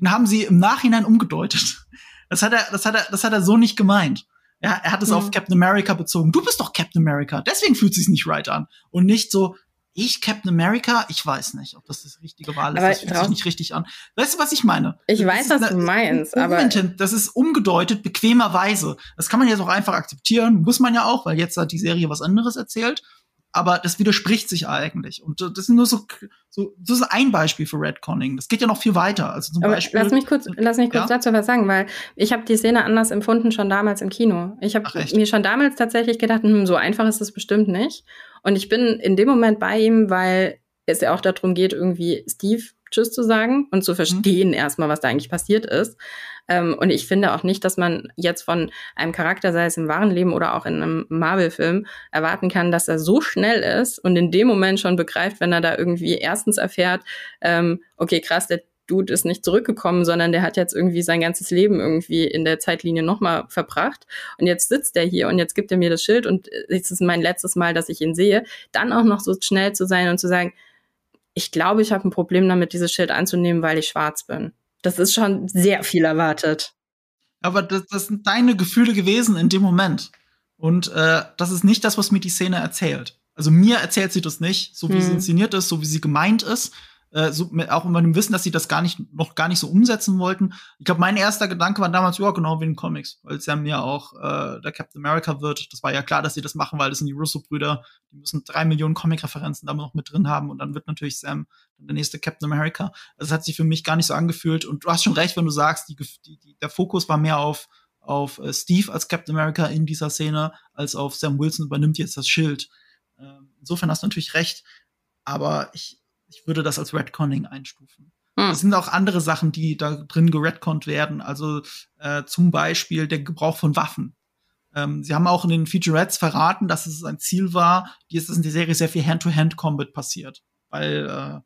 den haben sie im Nachhinein umgedeutet. <laughs> Das hat er, das hat er, das hat er so nicht gemeint. Ja, er hat es mhm. auf Captain America bezogen. Du bist doch Captain America, deswegen fühlt es sich nicht right an. Und nicht so, ich Captain America, ich weiß nicht, ob das das richtige Wahl ist. Aber das fühlt sich nicht richtig an. Weißt du, was ich meine? Ich das weiß, was eine, du meinst, aber das ist umgedeutet bequemerweise. Das kann man jetzt auch einfach akzeptieren, muss man ja auch, weil jetzt hat die Serie was anderes erzählt aber das widerspricht sich eigentlich. Und das ist nur so, so, das ist ein Beispiel für Redconning. Das geht ja noch viel weiter. Also zum aber Beispiel, lass mich kurz, lass mich kurz ja? dazu was sagen, weil ich habe die Szene anders empfunden schon damals im Kino. Ich habe mir schon damals tatsächlich gedacht, hm, so einfach ist es bestimmt nicht. Und ich bin in dem Moment bei ihm, weil es ja auch darum geht, irgendwie Steve Tschüss zu sagen und zu mhm. verstehen mhm. erstmal, was da eigentlich passiert ist. Ähm, und ich finde auch nicht, dass man jetzt von einem Charakter, sei es im wahren Leben oder auch in einem Marvel-Film, erwarten kann, dass er so schnell ist und in dem Moment schon begreift, wenn er da irgendwie erstens erfährt, ähm, okay, krass, der Dude ist nicht zurückgekommen, sondern der hat jetzt irgendwie sein ganzes Leben irgendwie in der Zeitlinie nochmal verbracht. Und jetzt sitzt er hier und jetzt gibt er mir das Schild und es ist mein letztes Mal, dass ich ihn sehe. Dann auch noch so schnell zu sein und zu sagen, ich glaube, ich habe ein Problem damit, dieses Schild anzunehmen, weil ich schwarz bin. Das ist schon sehr viel erwartet. Aber das, das sind deine Gefühle gewesen in dem Moment. Und äh, das ist nicht das, was mir die Szene erzählt. Also mir erzählt sie das nicht, so wie hm. sie inszeniert ist, so wie sie gemeint ist äh, so, mit, auch mit dem Wissen, dass sie das gar nicht, noch gar nicht so umsetzen wollten. Ich glaube, mein erster Gedanke war damals, ja, genau wie in Comics, weil es ja auch äh, der Captain America wird. Das war ja klar, dass sie das machen, weil das sind die Russo-Brüder, die müssen drei Millionen Comic-Referenzen da noch mit drin haben und dann wird natürlich Sam der nächste Captain America. Das hat sich für mich gar nicht so angefühlt. Und du hast schon recht, wenn du sagst, die, die, die, der Fokus war mehr auf auf äh, Steve als Captain America in dieser Szene, als auf Sam Wilson übernimmt jetzt das Schild. Ähm, insofern hast du natürlich recht. Aber ich, ich würde das als Redconning einstufen. Hm. Es sind auch andere Sachen, die da drin geredconnt werden. Also äh, zum Beispiel der Gebrauch von Waffen. Ähm, sie haben auch in den Featurettes verraten, dass es ein Ziel war, die ist in der Serie sehr viel Hand-to-Hand-Combat passiert. Weil äh,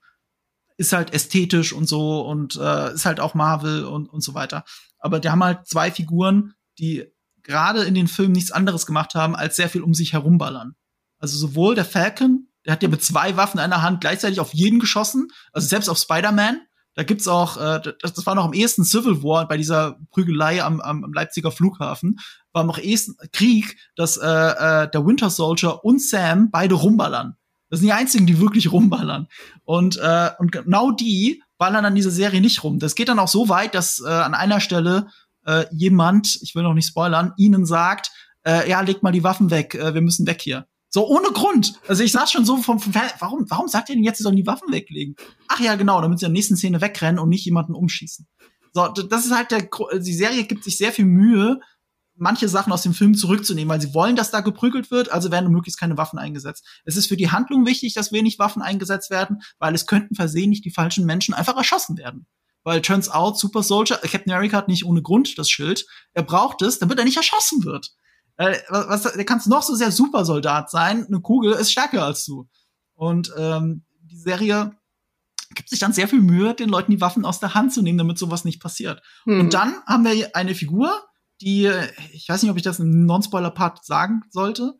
ist halt ästhetisch und so und äh, ist halt auch Marvel und, und so weiter. Aber die haben halt zwei Figuren, die gerade in den Filmen nichts anderes gemacht haben, als sehr viel um sich herumballern. Also sowohl der Falcon der hat ja mit zwei Waffen in einer Hand gleichzeitig auf jeden geschossen, also selbst auf Spider-Man. Da gibt's auch, äh, das, das war noch im ersten Civil War bei dieser Prügelei am, am, am Leipziger Flughafen, war noch ersten Krieg, dass äh, äh, der Winter Soldier und Sam beide rumballern. Das sind die einzigen, die wirklich rumballern. Und, äh, und genau die ballern an dieser Serie nicht rum. Das geht dann auch so weit, dass äh, an einer Stelle äh, jemand, ich will noch nicht spoilern, ihnen sagt, äh, ja, leg mal die Waffen weg, äh, wir müssen weg hier. So ohne Grund. Also ich saß schon so vom, vom warum, warum sagt ihr denn jetzt, sie sollen die Waffen weglegen? Ach ja, genau, damit sie in der nächsten Szene wegrennen und nicht jemanden umschießen. So, das ist halt der, die Serie gibt sich sehr viel Mühe, manche Sachen aus dem Film zurückzunehmen, weil sie wollen, dass da geprügelt wird, also werden möglichst keine Waffen eingesetzt. Es ist für die Handlung wichtig, dass wenig Waffen eingesetzt werden, weil es könnten versehentlich die falschen Menschen einfach erschossen werden. Weil turns out, Super Soldier, Captain America hat nicht ohne Grund das Schild. Er braucht es, damit er nicht erschossen wird. Äh, was, der kannst noch so sehr Supersoldat sein, eine Kugel ist stärker als du. Und ähm, die Serie gibt sich dann sehr viel Mühe, den Leuten die Waffen aus der Hand zu nehmen, damit sowas nicht passiert. Mhm. Und dann haben wir eine Figur, die, ich weiß nicht, ob ich das im Non-Spoiler-Part sagen sollte.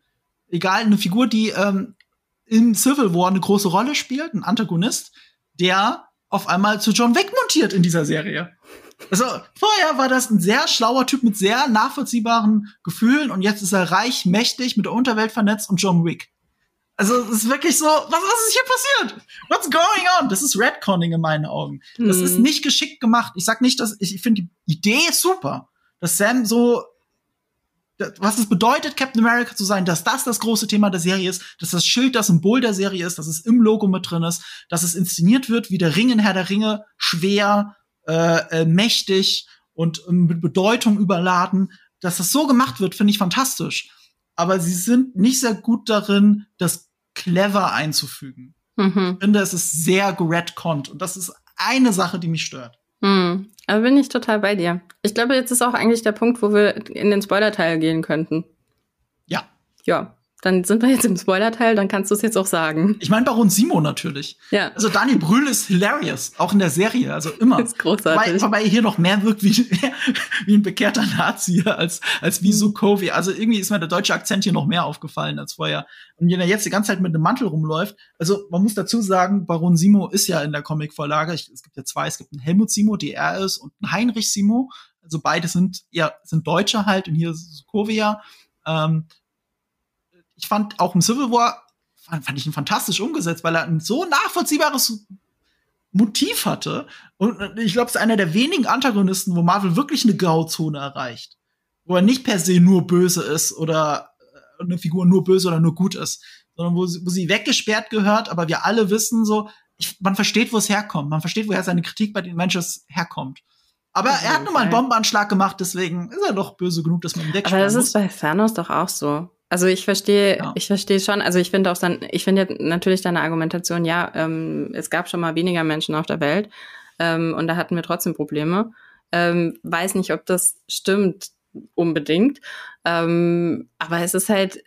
Egal, eine Figur, die ähm, in Civil War eine große Rolle spielt, ein Antagonist, der auf einmal zu John Wick montiert in dieser Serie. Also vorher war das ein sehr schlauer Typ mit sehr nachvollziehbaren Gefühlen und jetzt ist er reich, mächtig, mit der Unterwelt vernetzt und John Wick. Also es ist wirklich so, was, was ist hier passiert? What's going on? Das ist Redconning in meinen Augen. Das ist mhm. nicht geschickt gemacht. Ich sag nicht, dass ich, ich finde die Idee super, dass Sam so was es bedeutet, Captain America zu sein, dass das das große Thema der Serie ist, dass das Schild das Symbol der Serie ist, dass es im Logo mit drin ist, dass es inszeniert wird wie der Ring in Herr der Ringe, schwer, äh, äh, mächtig und ähm, mit Bedeutung überladen. Dass das so gemacht wird, finde ich fantastisch. Aber sie sind nicht sehr gut darin, das clever einzufügen. Mhm. Ich finde, es ist sehr geredconnt und das ist eine Sache, die mich stört. Hm. Aber bin ich total bei dir. Ich glaube, jetzt ist auch eigentlich der Punkt, wo wir in den Spoiler-Teil gehen könnten. Ja. Ja. Dann sind wir jetzt im Spoiler-Teil, dann kannst du es jetzt auch sagen. Ich meine Baron Simo natürlich. Ja. Also Daniel Brühl ist hilarious, auch in der Serie, also immer. Das ist großartig. Wobei, wobei er hier noch mehr wirkt wie, <laughs> wie ein bekehrter Nazi als, als wie Sukovi. Also irgendwie ist mir der deutsche Akzent hier noch mehr aufgefallen als vorher. Und wenn er jetzt die ganze Zeit mit einem Mantel rumläuft, also man muss dazu sagen, Baron Simo ist ja in der Comicvorlage, es gibt ja zwei, es gibt einen Helmut Simo, der er ist, und einen Heinrich Simo. Also beide sind ja sind Deutsche halt und hier ist Sokovia. Ähm, ich fand auch im Civil War fand, fand ich ihn fantastisch umgesetzt, weil er ein so nachvollziehbares Motiv hatte. Und ich glaube, es ist einer der wenigen Antagonisten, wo Marvel wirklich eine Grauzone erreicht. Wo er nicht per se nur böse ist oder äh, eine Figur nur böse oder nur gut ist, sondern wo sie, wo sie weggesperrt gehört, aber wir alle wissen so, ich, man versteht, wo es herkommt. Man versteht, woher seine Kritik bei den Menschen herkommt. Aber er hat nun mal einen Bombenanschlag gemacht, deswegen ist er doch böse genug, dass man ihn wegsperren Aber das ist bei Thanos doch auch so. Also ich verstehe, ja. ich verstehe schon. Also ich finde auch dann, ich finde natürlich deine Argumentation, ja, ähm, es gab schon mal weniger Menschen auf der Welt ähm, und da hatten wir trotzdem Probleme. Ähm, weiß nicht, ob das stimmt unbedingt, ähm, aber es ist halt,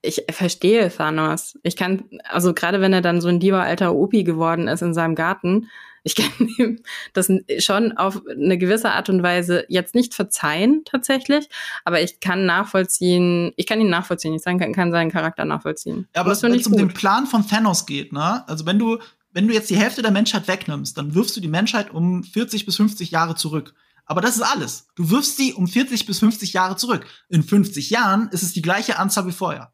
ich verstehe Thanos. Ich kann, also gerade wenn er dann so ein lieber alter Opi geworden ist in seinem Garten, ich <laughs> kann ihm das schon auf eine gewisse Art und Weise jetzt nicht verzeihen tatsächlich, aber ich kann nachvollziehen, ich kann ihn nachvollziehen, ich kann, kann seinen Charakter nachvollziehen. Ja, aber wenn es um den Plan von Thanos geht, ne? Also wenn du, wenn du jetzt die Hälfte der Menschheit wegnimmst, dann wirfst du die Menschheit um 40 bis 50 Jahre zurück. Aber das ist alles. Du wirfst sie um 40 bis 50 Jahre zurück. In 50 Jahren ist es die gleiche Anzahl wie vorher.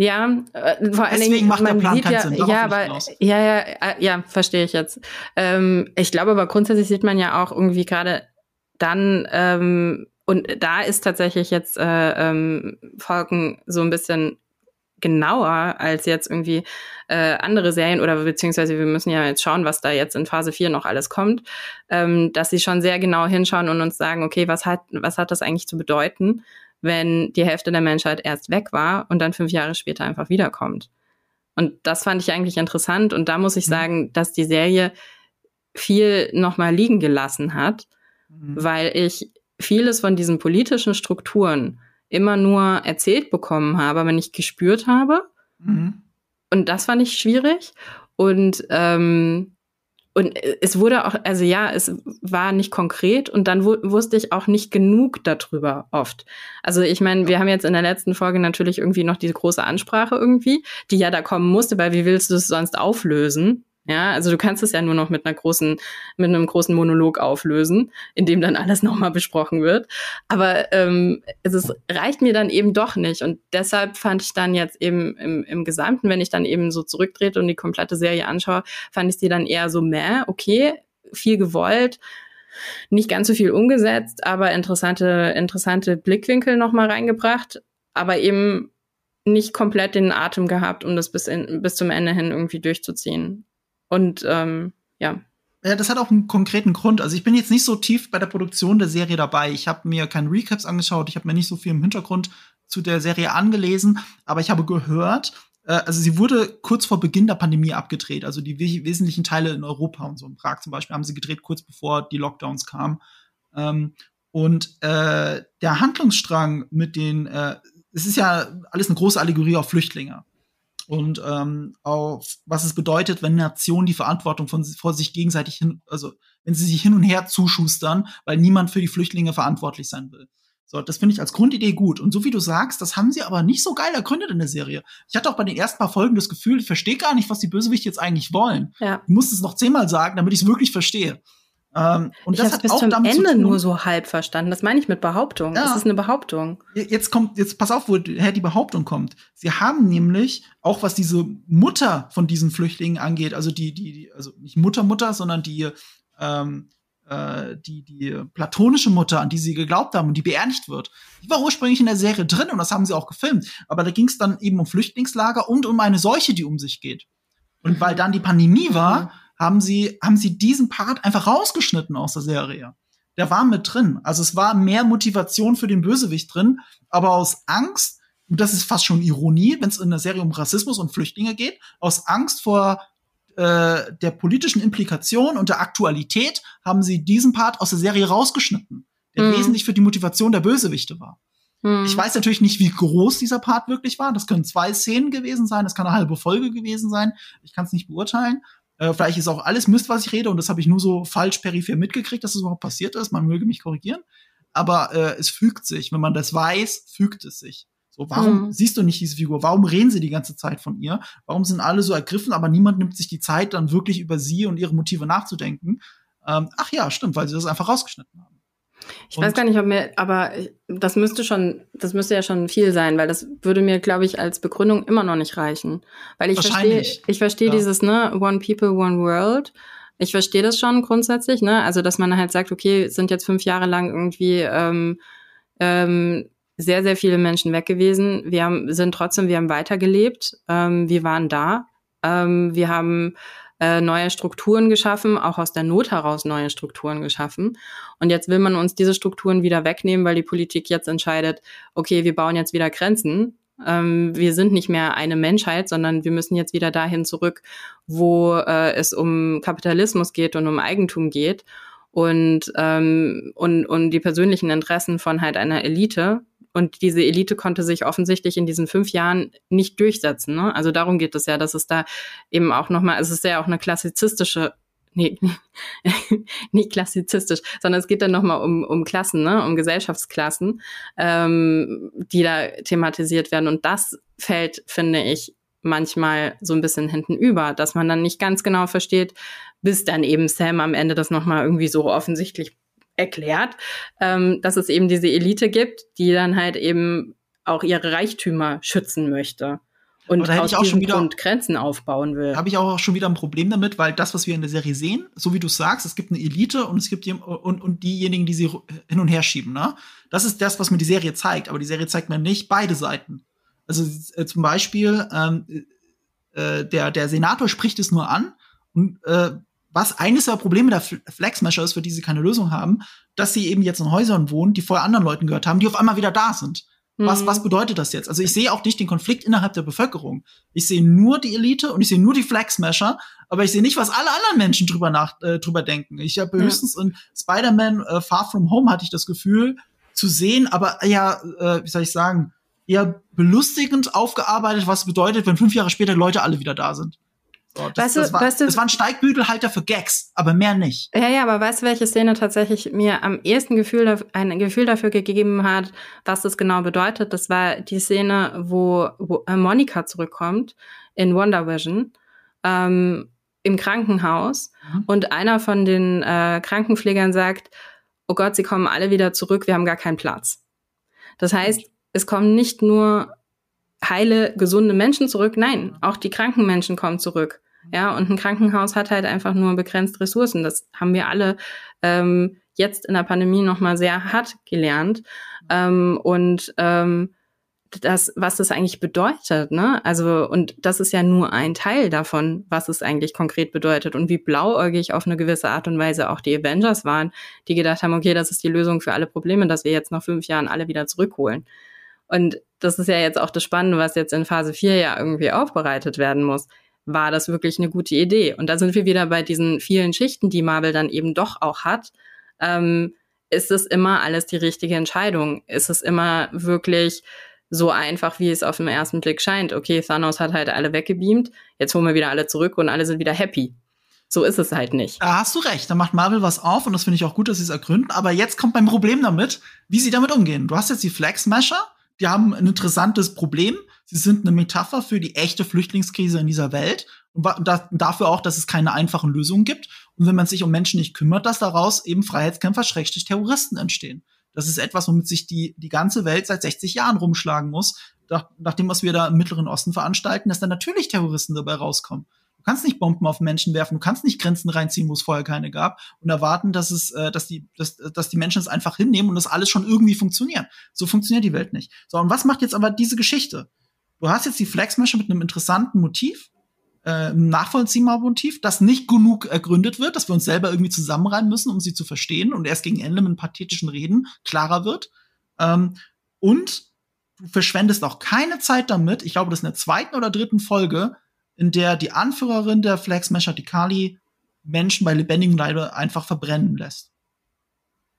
Ja, äh, vor allen Dingen, macht der Plan sieht ja, Sinn. Ja, aber, ja, ja, äh, ja, verstehe ich jetzt. Ähm, ich glaube aber grundsätzlich sieht man ja auch irgendwie gerade dann, ähm, und da ist tatsächlich jetzt äh, ähm, Falcon so ein bisschen genauer als jetzt irgendwie äh, andere Serien oder beziehungsweise wir müssen ja jetzt schauen, was da jetzt in Phase 4 noch alles kommt, ähm, dass sie schon sehr genau hinschauen und uns sagen, okay, was hat, was hat das eigentlich zu bedeuten? Wenn die Hälfte der Menschheit erst weg war und dann fünf Jahre später einfach wiederkommt. Und das fand ich eigentlich interessant. Und da muss ich mhm. sagen, dass die Serie viel nochmal liegen gelassen hat, mhm. weil ich vieles von diesen politischen Strukturen immer nur erzählt bekommen habe, aber nicht gespürt habe. Mhm. Und das fand ich schwierig. Und ähm, und es wurde auch, also ja, es war nicht konkret und dann wusste ich auch nicht genug darüber oft. Also ich meine, wir haben jetzt in der letzten Folge natürlich irgendwie noch diese große Ansprache irgendwie, die ja da kommen musste, weil wie willst du es sonst auflösen? Ja, also du kannst es ja nur noch mit einer großen, mit einem großen Monolog auflösen, in dem dann alles <laughs> nochmal besprochen wird. Aber ähm, es reicht mir dann eben doch nicht. Und deshalb fand ich dann jetzt eben im, im Gesamten, wenn ich dann eben so zurücktrete und die komplette Serie anschaue, fand ich sie dann eher so meh, okay, viel gewollt, nicht ganz so viel umgesetzt, aber interessante, interessante Blickwinkel nochmal reingebracht, aber eben nicht komplett den Atem gehabt, um das bis, in, bis zum Ende hin irgendwie durchzuziehen. Und ähm, ja. Ja, das hat auch einen konkreten Grund. Also ich bin jetzt nicht so tief bei der Produktion der Serie dabei. Ich habe mir keine Recaps angeschaut, ich habe mir nicht so viel im Hintergrund zu der Serie angelesen, aber ich habe gehört, äh, also sie wurde kurz vor Beginn der Pandemie abgedreht. Also die wesentlichen Teile in Europa und so in Prag zum Beispiel haben sie gedreht, kurz bevor die Lockdowns kamen. Ähm, und äh, der Handlungsstrang mit den, äh, es ist ja alles eine große Allegorie auf Flüchtlinge und ähm, auf was es bedeutet, wenn Nationen die Verantwortung von vor sich gegenseitig hin, also wenn sie sich hin und her zuschustern, weil niemand für die Flüchtlinge verantwortlich sein will. So, das finde ich als Grundidee gut. Und so wie du sagst, das haben sie aber nicht so geil ergründet in der Serie. Ich hatte auch bei den ersten paar Folgen das Gefühl, ich verstehe gar nicht, was die Bösewichte jetzt eigentlich wollen. Ja. Ich muss es noch zehnmal sagen, damit ich es wirklich verstehe. Ähm, und ich das hat bis auch zum damit Ende nur so halb verstanden. Das meine ich mit Behauptung. Ja. Das ist eine Behauptung. Jetzt kommt, jetzt pass auf, woher die Behauptung kommt. Sie haben nämlich auch was diese Mutter von diesen Flüchtlingen angeht, also die, die, die also nicht Mutter, Mutter, sondern die, ähm, äh, die, die platonische Mutter, an die sie geglaubt haben und die beerdigt wird. Die war ursprünglich in der Serie drin und das haben sie auch gefilmt. Aber da ging es dann eben um Flüchtlingslager und um eine Seuche, die um sich geht. Und weil dann die Pandemie war, mhm haben sie, haben sie diesen Part einfach rausgeschnitten aus der Serie. Der war mit drin. Also es war mehr Motivation für den Bösewicht drin, aber aus Angst, und das ist fast schon Ironie, wenn es in der Serie um Rassismus und Flüchtlinge geht, aus Angst vor äh, der politischen Implikation und der Aktualität haben sie diesen Part aus der Serie rausgeschnitten, der mhm. wesentlich für die Motivation der Bösewichte war. Mhm. Ich weiß natürlich nicht, wie groß dieser Part wirklich war. Das können zwei Szenen gewesen sein, das kann eine halbe Folge gewesen sein. Ich kann es nicht beurteilen. Äh, vielleicht ist auch alles Mist, was ich rede, und das habe ich nur so falsch peripher mitgekriegt, dass es das überhaupt passiert ist. Man möge mich korrigieren. Aber äh, es fügt sich. Wenn man das weiß, fügt es sich. So, warum mhm. siehst du nicht diese Figur? Warum reden sie die ganze Zeit von ihr? Warum sind alle so ergriffen, aber niemand nimmt sich die Zeit, dann wirklich über sie und ihre Motive nachzudenken? Ähm, ach ja, stimmt, weil sie das einfach rausgeschnitten haben. Ich und weiß gar nicht, ob mir, aber das müsste schon, das müsste ja schon viel sein, weil das würde mir, glaube ich, als Begründung immer noch nicht reichen. Weil ich verstehe, ich verstehe ja. dieses, ne, One People, One World. Ich verstehe das schon grundsätzlich, ne? Also, dass man halt sagt, okay, sind jetzt fünf Jahre lang irgendwie ähm, ähm, sehr, sehr viele Menschen weg gewesen. Wir haben, sind trotzdem, wir haben weitergelebt. Ähm, wir waren da. Ähm, wir haben äh, neue Strukturen geschaffen, auch aus der Not heraus neue Strukturen geschaffen. Und jetzt will man uns diese Strukturen wieder wegnehmen, weil die Politik jetzt entscheidet, okay, wir bauen jetzt wieder Grenzen. Ähm, wir sind nicht mehr eine Menschheit, sondern wir müssen jetzt wieder dahin zurück, wo äh, es um Kapitalismus geht und um Eigentum geht und, ähm, und, und die persönlichen Interessen von halt einer Elite, und diese Elite konnte sich offensichtlich in diesen fünf Jahren nicht durchsetzen. Ne? Also darum geht es ja, dass es da eben auch nochmal, es ist ja auch eine klassizistische nee, <laughs> nicht klassizistisch, sondern es geht dann nochmal um, um Klassen, ne? um Gesellschaftsklassen, ähm, die da thematisiert werden. Und das fällt, finde ich, manchmal so ein bisschen hinten über, dass man dann nicht ganz genau versteht, bis dann eben Sam am Ende das nochmal irgendwie so offensichtlich erklärt, ähm, dass es eben diese Elite gibt, die dann halt eben auch ihre Reichtümer schützen möchte und aus auch schon wieder, Grund Grenzen aufbauen will. Habe ich auch schon wieder ein Problem damit, weil das, was wir in der Serie sehen, so wie du sagst, es gibt eine Elite und es gibt die, und, und diejenigen, die sie hin und her schieben. Ne? Das ist das, was mir die Serie zeigt, aber die Serie zeigt mir nicht beide Seiten. Also äh, zum Beispiel ähm, äh, der der Senator spricht es nur an und äh, was eines der Probleme der Flexmasher ist, für die sie keine Lösung haben, dass sie eben jetzt in Häusern wohnen, die vorher anderen Leuten gehört haben, die auf einmal wieder da sind. Mhm. Was, was bedeutet das jetzt? Also ich sehe auch nicht den Konflikt innerhalb der Bevölkerung. Ich sehe nur die Elite und ich sehe nur die Flexmasher, aber ich sehe nicht, was alle anderen Menschen drüber nach äh, drüber denken. Ich habe ja. höchstens in Spider-Man äh, Far From Home hatte ich das Gefühl zu sehen, aber ja, äh, wie soll ich sagen, eher belustigend aufgearbeitet, was bedeutet, wenn fünf Jahre später Leute alle wieder da sind. So, das, weißt du, das, war, weißt du, das war ein Steigbügelhalter für Gags, aber mehr nicht. Ja, ja, aber weißt du, welche Szene tatsächlich mir am ehesten Gefühl, ein Gefühl dafür gegeben hat, was das genau bedeutet? Das war die Szene, wo, wo äh, Monika zurückkommt in Wonder Vision ähm, im Krankenhaus mhm. und einer von den äh, Krankenpflegern sagt, oh Gott, sie kommen alle wieder zurück, wir haben gar keinen Platz. Das heißt, es kommen nicht nur heile, gesunde Menschen zurück. Nein, auch die kranken Menschen kommen zurück. Ja, und ein Krankenhaus hat halt einfach nur begrenzt Ressourcen. Das haben wir alle ähm, jetzt in der Pandemie nochmal sehr hart gelernt. Ähm, und ähm, das, was das eigentlich bedeutet, ne? Also, und das ist ja nur ein Teil davon, was es eigentlich konkret bedeutet und wie blauäugig auf eine gewisse Art und Weise auch die Avengers waren, die gedacht haben, okay, das ist die Lösung für alle Probleme, dass wir jetzt nach fünf Jahren alle wieder zurückholen. Und das ist ja jetzt auch das Spannende, was jetzt in Phase 4 ja irgendwie aufbereitet werden muss. War das wirklich eine gute Idee? Und da sind wir wieder bei diesen vielen Schichten, die Marvel dann eben doch auch hat. Ähm, ist es immer alles die richtige Entscheidung? Ist es immer wirklich so einfach, wie es auf den ersten Blick scheint? Okay, Thanos hat halt alle weggebeamt, jetzt holen wir wieder alle zurück und alle sind wieder happy. So ist es halt nicht. Da hast du recht, da macht Marvel was auf und das finde ich auch gut, dass sie es ergründen. Aber jetzt kommt mein Problem damit, wie sie damit umgehen. Du hast jetzt die Flag Smasher, die haben ein interessantes Problem. Sie sind eine Metapher für die echte Flüchtlingskrise in dieser Welt und dafür auch, dass es keine einfachen Lösungen gibt. Und wenn man sich um Menschen nicht kümmert, dass daraus eben Freiheitskämpfer, Schrägstrich Terroristen entstehen. Das ist etwas, womit sich die, die ganze Welt seit 60 Jahren rumschlagen muss. Nach, nach dem, was wir da im Mittleren Osten veranstalten, dass dann natürlich Terroristen dabei rauskommen. Du kannst nicht Bomben auf Menschen werfen, du kannst nicht Grenzen reinziehen, wo es vorher keine gab und erwarten, dass es, äh, dass die, dass, dass die Menschen es einfach hinnehmen und das alles schon irgendwie funktioniert. So funktioniert die Welt nicht. So, und was macht jetzt aber diese Geschichte? Du hast jetzt die Flexmasche mit einem interessanten Motiv, äh, nachvollziehbaren Motiv, das nicht genug ergründet wird, dass wir uns selber irgendwie zusammenreimen müssen, um sie zu verstehen und erst gegen Ende mit pathetischen Reden klarer wird. Ähm, und du verschwendest auch keine Zeit damit, ich glaube, das in der zweiten oder dritten Folge, in der die Anführerin der Flag Smasher, die Kali, Menschen bei lebendigem Leibe einfach verbrennen lässt.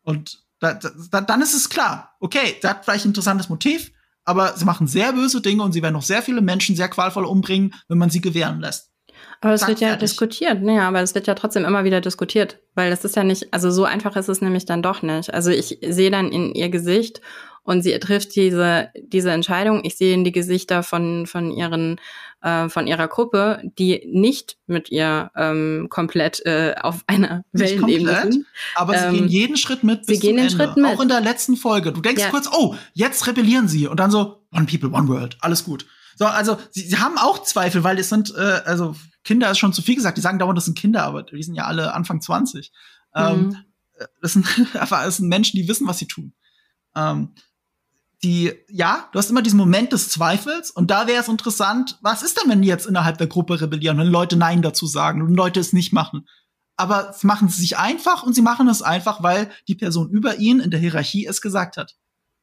Und da, da, dann ist es klar, okay, sie hat vielleicht ein interessantes Motiv, aber sie machen sehr böse Dinge und sie werden noch sehr viele Menschen sehr qualvoll umbringen, wenn man sie gewähren lässt. Aber es wird ja fertig. diskutiert, naja, aber es wird ja trotzdem immer wieder diskutiert, weil das ist ja nicht, also so einfach ist es nämlich dann doch nicht. Also ich sehe dann in ihr Gesicht und sie trifft diese diese Entscheidung. Ich sehe in die Gesichter von von ihren äh, von ihrer Gruppe, die nicht mit ihr ähm, komplett äh, auf einer Wellenebene sind. Aber sie ähm, gehen jeden Schritt mit. Bis sie gehen den Ende. Schritt mit. Auch in der letzten Folge. Du denkst ja. kurz, oh, jetzt rebellieren sie und dann so One People, One World, alles gut. So, also sie, sie haben auch Zweifel, weil es sind, äh, also Kinder ist schon zu viel gesagt. Die sagen dauernd, das sind Kinder, aber die sind ja alle Anfang 20. Ähm, mhm. Ähm, das sind <laughs> das sind Menschen, die wissen, was sie tun. Ähm, die, ja, du hast immer diesen Moment des Zweifels und da wäre es interessant, was ist denn, wenn die jetzt innerhalb der Gruppe rebellieren, wenn Leute Nein dazu sagen und Leute es nicht machen? Aber sie machen es sich einfach und sie machen es einfach, weil die Person über ihnen in der Hierarchie es gesagt hat.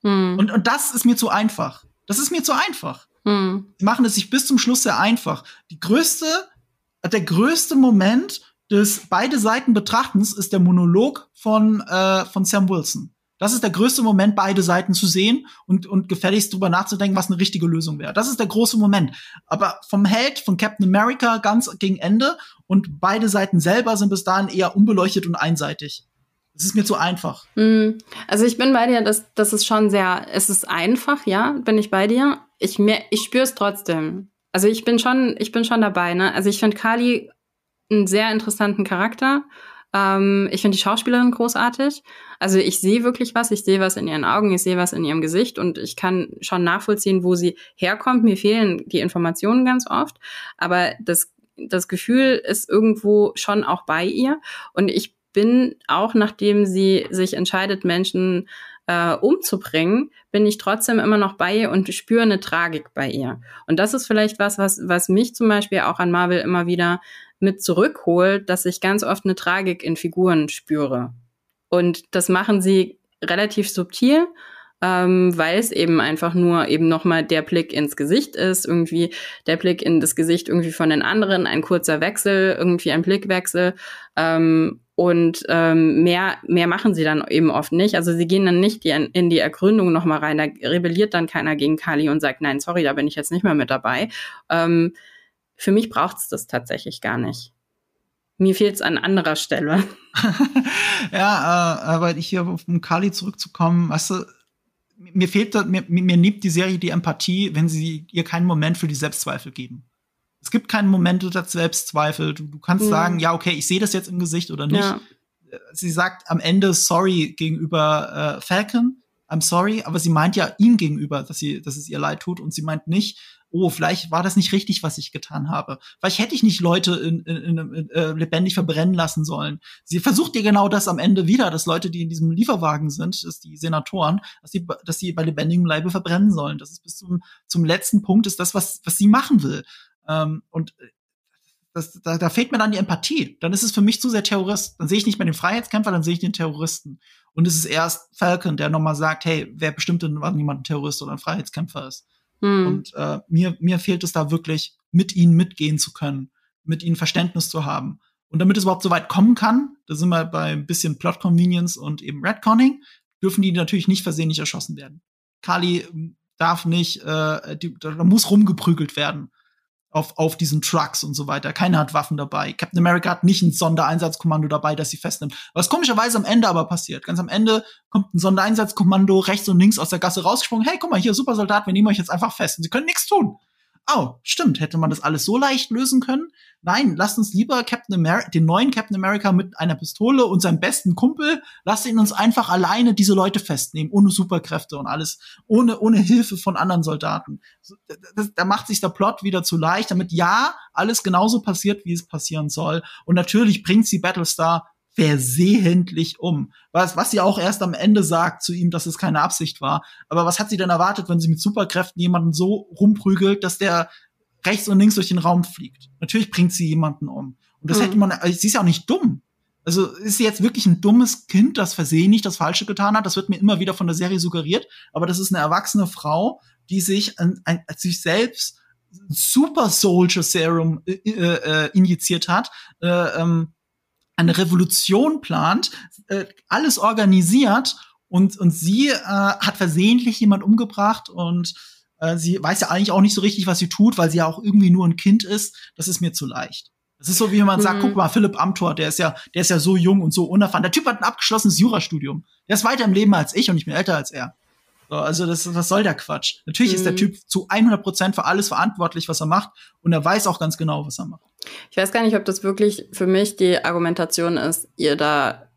Mhm. Und, und das ist mir zu einfach. Das ist mir zu einfach. Mhm. Sie machen es sich bis zum Schluss sehr einfach. Die größte, der größte Moment des beide Seiten Betrachtens ist der Monolog von, äh, von Sam Wilson. Das ist der größte Moment, beide Seiten zu sehen und, und gefälligst drüber nachzudenken, was eine richtige Lösung wäre. Das ist der große Moment. Aber vom Held, von Captain America ganz gegen Ende und beide Seiten selber sind bis dahin eher unbeleuchtet und einseitig. Es ist mir zu einfach. Hm. Also ich bin bei dir, das, das ist schon sehr, es ist einfach, ja, bin ich bei dir. Ich, mir, ich spüre es trotzdem. Also ich bin schon, ich bin schon dabei, ne? Also ich finde Kali einen sehr interessanten Charakter. Ähm, ich finde die Schauspielerin großartig. Also ich sehe wirklich was, ich sehe was in ihren Augen, ich sehe was in ihrem Gesicht und ich kann schon nachvollziehen, wo sie herkommt. Mir fehlen die Informationen ganz oft, aber das, das Gefühl ist irgendwo schon auch bei ihr. Und ich bin auch, nachdem sie sich entscheidet, Menschen äh, umzubringen, bin ich trotzdem immer noch bei ihr und spüre eine Tragik bei ihr. Und das ist vielleicht was, was, was mich zum Beispiel auch an Marvel immer wieder mit zurückholt, dass ich ganz oft eine Tragik in Figuren spüre. Und das machen sie relativ subtil, ähm, weil es eben einfach nur eben nochmal der Blick ins Gesicht ist, irgendwie der Blick in das Gesicht irgendwie von den anderen, ein kurzer Wechsel, irgendwie ein Blickwechsel. Ähm, und ähm, mehr, mehr machen sie dann eben oft nicht. Also sie gehen dann nicht die, in die Ergründung nochmal rein. Da rebelliert dann keiner gegen Kali und sagt, nein, sorry, da bin ich jetzt nicht mehr mit dabei. Ähm, für mich braucht es das tatsächlich gar nicht. Mir fehlt es an anderer Stelle. <laughs> <laughs> ja, äh, aber ich hier auf um Kali zurückzukommen, weißt du, mir fehlt da, mir, mir nimmt die Serie die Empathie, wenn sie ihr keinen Moment für die Selbstzweifel geben. Es gibt keinen Moment der Selbstzweifel. Du, du kannst mhm. sagen, ja, okay, ich sehe das jetzt im Gesicht oder nicht. Ja. Sie sagt am Ende sorry gegenüber äh, Falcon. I'm sorry, aber sie meint ja ihm gegenüber, dass sie, dass es ihr leid tut und sie meint nicht, oh, vielleicht war das nicht richtig, was ich getan habe. Vielleicht hätte ich nicht Leute in, in, in, äh, lebendig verbrennen lassen sollen. Sie versucht ja genau das am Ende wieder, dass Leute, die in diesem Lieferwagen sind, dass die Senatoren, dass sie, dass sie bei lebendigem Leibe verbrennen sollen. Das ist bis zum, zum letzten Punkt, ist das, was, was sie machen will. Ähm, und äh, das, da, da fehlt mir dann die Empathie. Dann ist es für mich zu sehr Terrorist. Dann sehe ich nicht mehr den Freiheitskämpfer, dann sehe ich den Terroristen. Und es ist erst Falcon, der nochmal sagt, hey, wer bestimmt denn, wann jemand ein Terrorist oder ein Freiheitskämpfer ist? Mhm. Und äh, mir, mir fehlt es da wirklich, mit ihnen mitgehen zu können, mit ihnen Verständnis zu haben. Und damit es überhaupt so weit kommen kann, da sind wir bei ein bisschen Plot Convenience und eben Redconning, dürfen die natürlich nicht versehentlich erschossen werden. Kali ähm, darf nicht, äh, die, da muss rumgeprügelt werden auf, auf diesen Trucks und so weiter. Keiner hat Waffen dabei. Captain America hat nicht ein Sondereinsatzkommando dabei, das sie festnimmt. Was komischerweise am Ende aber passiert. Ganz am Ende kommt ein Sondereinsatzkommando rechts und links aus der Gasse rausgesprungen. Hey, guck mal, hier, Supersoldat, wir nehmen euch jetzt einfach fest. Und sie können nichts tun oh, stimmt, hätte man das alles so leicht lösen können? Nein, lasst uns lieber Captain America, den neuen Captain America mit einer Pistole und seinem besten Kumpel, lasst ihn uns einfach alleine diese Leute festnehmen, ohne Superkräfte und alles, ohne, ohne Hilfe von anderen Soldaten. Da macht sich der Plot wieder zu leicht, damit ja, alles genauso passiert, wie es passieren soll. Und natürlich bringt sie Battlestar versehentlich um. Was, was sie auch erst am Ende sagt zu ihm, dass es keine Absicht war. Aber was hat sie denn erwartet, wenn sie mit Superkräften jemanden so rumprügelt, dass der rechts und links durch den Raum fliegt? Natürlich bringt sie jemanden um. Und das mhm. hätte man, sie ist ja auch nicht dumm. Also ist sie jetzt wirklich ein dummes Kind, das versehentlich das Falsche getan hat? Das wird mir immer wieder von der Serie suggeriert. Aber das ist eine erwachsene Frau, die sich an, an sich selbst Super Soldier Serum äh, äh, injiziert hat, äh, ähm, eine Revolution plant, äh, alles organisiert und, und sie äh, hat versehentlich jemand umgebracht und äh, sie weiß ja eigentlich auch nicht so richtig, was sie tut, weil sie ja auch irgendwie nur ein Kind ist. Das ist mir zu leicht. Das ist so, wie man sagt, mhm. guck mal, Philipp Amthor, der ist ja, der ist ja so jung und so unerfahren. Der Typ hat ein abgeschlossenes Jurastudium. Der ist weiter im Leben als ich und ich bin älter als er. So, also das, was soll der Quatsch? Natürlich mhm. ist der mhm. Typ zu 100 Prozent für alles verantwortlich, was er macht und er weiß auch ganz genau, was er macht. Ich weiß gar nicht, ob das wirklich für mich die Argumentation ist, ihr da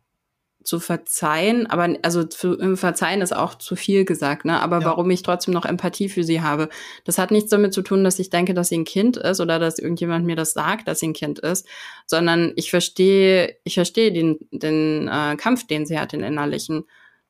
zu verzeihen, aber also zu, verzeihen ist auch zu viel gesagt, ne? Aber ja. warum ich trotzdem noch Empathie für sie habe, das hat nichts damit zu tun, dass ich denke, dass sie ein Kind ist oder dass irgendjemand mir das sagt, dass sie ein Kind ist, sondern ich verstehe, ich verstehe den den äh, Kampf, den sie hat, den innerlichen.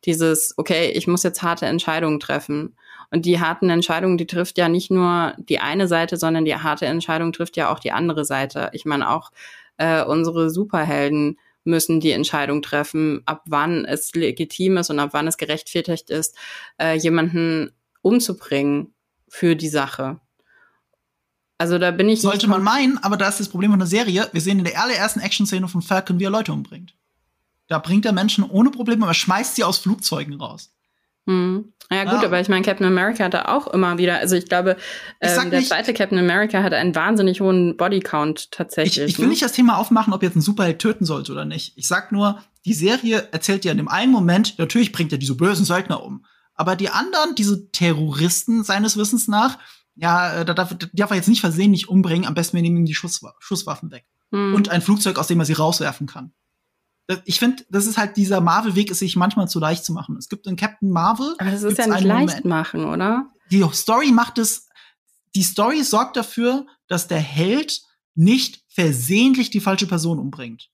Dieses, okay, ich muss jetzt harte Entscheidungen treffen. Und die harten Entscheidungen, die trifft ja nicht nur die eine Seite, sondern die harte Entscheidung trifft ja auch die andere Seite. Ich meine auch äh, unsere Superhelden müssen die Entscheidung treffen, ab wann es legitim ist und ab wann es gerechtfertigt ist, äh, jemanden umzubringen für die Sache. Also da bin ich. Sollte man meinen, aber da ist das Problem von der Serie. Wir sehen in der allerersten Action-Szene von Falcon, wie er Leute umbringt. Da bringt er Menschen ohne Probleme, aber schmeißt sie aus Flugzeugen raus. Hm. Ja gut, ja. aber ich meine, Captain America hatte auch immer wieder, also ich glaube, ähm, der nicht, zweite Captain America hatte einen wahnsinnig hohen Bodycount tatsächlich. Ich, ich will ne? nicht das Thema aufmachen, ob jetzt ein Superheld töten sollte oder nicht. Ich sag nur, die Serie erzählt ja in dem einen Moment, natürlich bringt er diese bösen Söldner um. Aber die anderen, diese Terroristen seines Wissens nach, ja, äh, da darf, darf er jetzt nicht versehentlich umbringen, am besten wir nehmen ihm die Schuss, Schusswaffen weg. Hm. Und ein Flugzeug, aus dem er sie rauswerfen kann ich finde, das ist halt dieser Marvel-Weg, ist sich manchmal zu leicht zu machen. Es gibt in Captain Marvel. Aber das ist ja nicht leicht Moment. machen, oder? Die Story macht es, die Story sorgt dafür, dass der Held nicht versehentlich die falsche Person umbringt.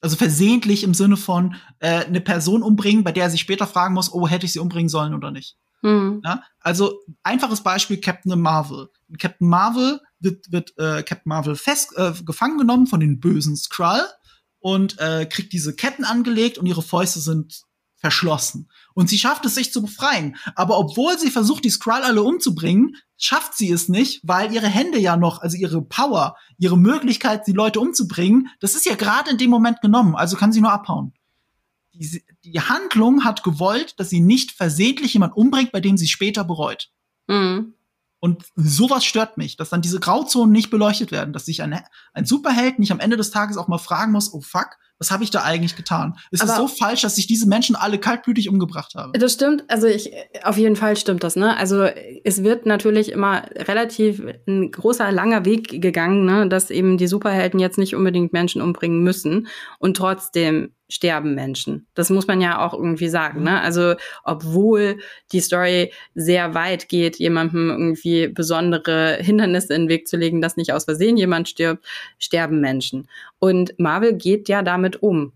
Also versehentlich im Sinne von äh, eine Person umbringen, bei der er sich später fragen muss, oh, hätte ich sie umbringen sollen oder nicht. Mhm. Ja? Also einfaches Beispiel Captain Marvel. In Captain Marvel wird, wird äh, Captain Marvel fest äh, gefangen genommen von den bösen Skrull und äh, kriegt diese Ketten angelegt und ihre Fäuste sind verschlossen. Und sie schafft es, sich zu befreien. Aber obwohl sie versucht, die Skrull alle umzubringen, schafft sie es nicht, weil ihre Hände ja noch, also ihre Power, ihre Möglichkeit, die Leute umzubringen, das ist ja gerade in dem Moment genommen. Also kann sie nur abhauen. Die, die Handlung hat gewollt, dass sie nicht versehentlich jemand umbringt, bei dem sie später bereut. Mhm. Und sowas stört mich, dass dann diese Grauzonen nicht beleuchtet werden, dass sich ein, ein Superheld nicht am Ende des Tages auch mal fragen muss, oh fuck, was habe ich da eigentlich getan? Es ist so falsch, dass ich diese Menschen alle kaltblütig umgebracht habe. Das stimmt, also ich auf jeden Fall stimmt das, ne? Also es wird natürlich immer relativ ein großer langer Weg gegangen, ne, dass eben die Superhelden jetzt nicht unbedingt Menschen umbringen müssen und trotzdem sterben Menschen. Das muss man ja auch irgendwie sagen. Ne? Also obwohl die Story sehr weit geht, jemandem irgendwie besondere Hindernisse in den Weg zu legen, dass nicht aus Versehen jemand stirbt, sterben Menschen. Und Marvel geht ja damit um.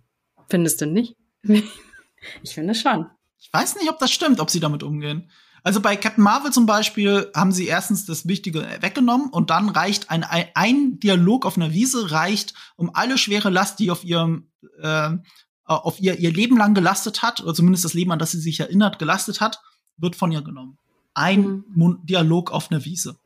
Findest du nicht? <laughs> ich finde schon. Ich weiß nicht, ob das stimmt, ob sie damit umgehen. Also bei Captain Marvel zum Beispiel haben sie erstens das Wichtige weggenommen und dann reicht ein, ein Dialog auf einer Wiese reicht, um alle schwere Last, die auf ihrem äh, auf ihr ihr Leben lang gelastet hat, oder zumindest das Leben, an das sie sich erinnert, gelastet hat, wird von ihr genommen. Ein mhm. Dialog auf einer Wiese.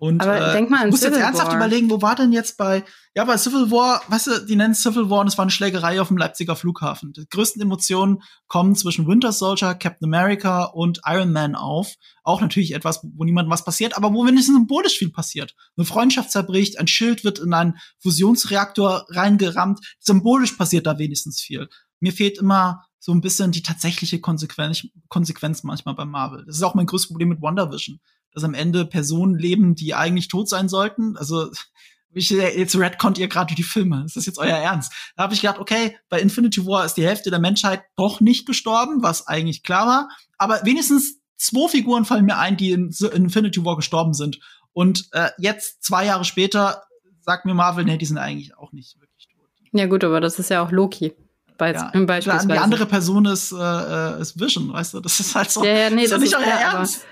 Und Aber äh, denk mal an ich muss Civil jetzt ernsthaft War. überlegen, wo war denn jetzt bei, ja, bei Civil War, weißt du, die nennen Civil War und es war eine Schlägerei auf dem Leipziger Flughafen. Die größten Emotionen kommen zwischen Winter Soldier, Captain America und Iron Man auf. Auch natürlich etwas, wo niemandem was passiert, aber wo wenigstens symbolisch viel passiert. Eine Freundschaft zerbricht, ein Schild wird in einen Fusionsreaktor reingerammt. Symbolisch passiert da wenigstens viel. Mir fehlt immer so ein bisschen die tatsächliche Konsequenz, Konsequenz manchmal bei Marvel. Das ist auch mein größtes Problem mit WandaVision dass am Ende Personen leben, die eigentlich tot sein sollten. Also ich, jetzt redconnt ihr gerade die Filme. Ist das jetzt euer Ernst? Da habe ich gedacht, okay, bei Infinity War ist die Hälfte der Menschheit doch nicht gestorben, was eigentlich klar war. Aber wenigstens zwei Figuren fallen mir ein, die in, in Infinity War gestorben sind. Und äh, jetzt, zwei Jahre später, sagt mir Marvel, nee, die sind eigentlich auch nicht wirklich tot. Ja gut, aber das ist ja auch Loki. Bei, ja, beispielsweise. Die andere Person ist, äh, äh, ist Vision, weißt du? Das ist halt so. Ja, ja, nee, das, das ist nicht euer Ernst.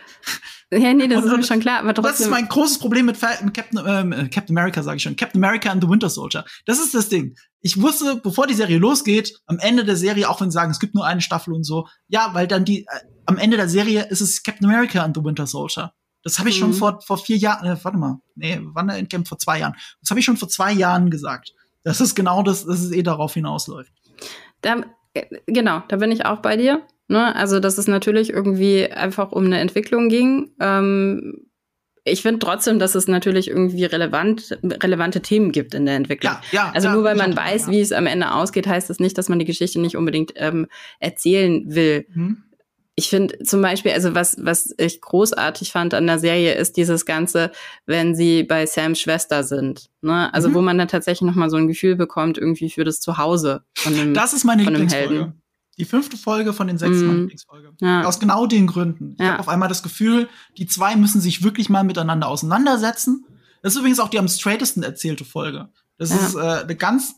Ja, nee, das und, ist mir schon klar. Aber trotzdem. Das ist mein großes Problem mit, mit Captain, ähm, äh, Captain America, sage ich schon. Captain America and the Winter Soldier. Das ist das Ding. Ich wusste, bevor die Serie losgeht, am Ende der Serie, auch wenn sie sagen, es gibt nur eine Staffel und so, ja, weil dann die, äh, am Ende der Serie ist es Captain America and the Winter Soldier. Das habe ich mhm. schon vor, vor vier Jahren, äh, warte mal, nee, wann der? Vor zwei Jahren. Das habe ich schon vor zwei Jahren gesagt. Das ist genau das, dass es eh darauf hinausläuft. Da, äh, genau, da bin ich auch bei dir. Ne? Also, dass es natürlich irgendwie einfach um eine Entwicklung ging. Ähm, ich finde trotzdem, dass es natürlich irgendwie relevant, relevante Themen gibt in der Entwicklung. Ja, ja, also ja, nur weil man weiß, ja. wie es am Ende ausgeht, heißt das nicht, dass man die Geschichte nicht unbedingt ähm, erzählen will. Mhm. Ich finde zum Beispiel, also was, was ich großartig fand an der Serie, ist dieses Ganze, wenn sie bei Sams Schwester sind. Ne? Also mhm. wo man dann tatsächlich nochmal so ein Gefühl bekommt, irgendwie für das Zuhause von dem Das ist meine Lieblingsfolge. Die fünfte Folge von den sechs mm. Lieblingsfolge. Ja. Aus genau den Gründen. Ich ja. habe auf einmal das Gefühl, die zwei müssen sich wirklich mal miteinander auseinandersetzen. Das ist übrigens auch die am straightesten erzählte Folge. Das ja. ist äh, eine ganz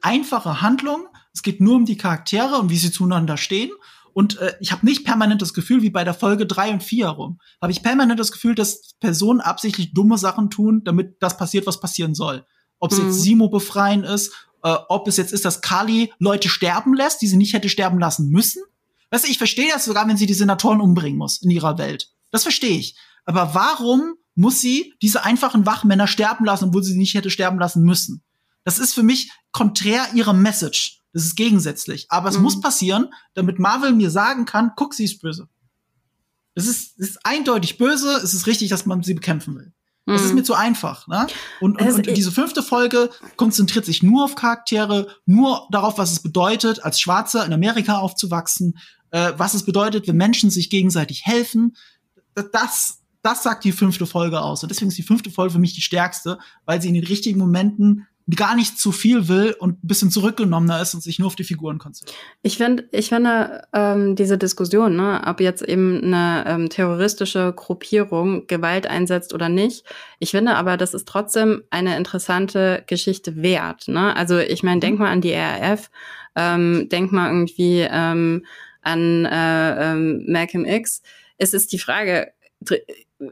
einfache Handlung. Es geht nur um die Charaktere und wie sie zueinander stehen. Und äh, ich habe nicht permanent das Gefühl, wie bei der Folge drei und vier herum, habe ich permanent das Gefühl, dass Personen absichtlich dumme Sachen tun, damit das passiert, was passieren soll. Ob es mhm. jetzt Simo befreien ist äh, ob es jetzt ist, dass Kali Leute sterben lässt, die sie nicht hätte sterben lassen müssen. Weißt du, ich verstehe das sogar, wenn sie die Senatoren umbringen muss in ihrer Welt. Das verstehe ich. Aber warum muss sie diese einfachen Wachmänner sterben lassen, obwohl sie sie nicht hätte sterben lassen müssen? Das ist für mich konträr ihrer Message. Das ist gegensätzlich. Aber es mhm. muss passieren, damit Marvel mir sagen kann, guck, sie ist böse. Es ist, es ist eindeutig böse, es ist richtig, dass man sie bekämpfen will. Das ist mhm. mir zu einfach. Ne? Und, und, also, und diese fünfte Folge konzentriert sich nur auf Charaktere, nur darauf, was es bedeutet, als Schwarzer in Amerika aufzuwachsen, äh, was es bedeutet, wenn Menschen sich gegenseitig helfen. Das, das sagt die fünfte Folge aus. Und deswegen ist die fünfte Folge für mich die stärkste, weil sie in den richtigen Momenten gar nicht zu viel will und ein bisschen zurückgenommener ist und sich nur auf die Figuren konzentriert. Ich finde, ich finde ähm, diese Diskussion, ne, ob jetzt eben eine ähm, terroristische Gruppierung Gewalt einsetzt oder nicht, ich finde aber, das ist trotzdem eine interessante Geschichte wert. Ne? Also ich meine, denk mhm. mal an die RAF, ähm, denk mal irgendwie ähm, an äh, ähm, Malcolm X. Es ist die Frage,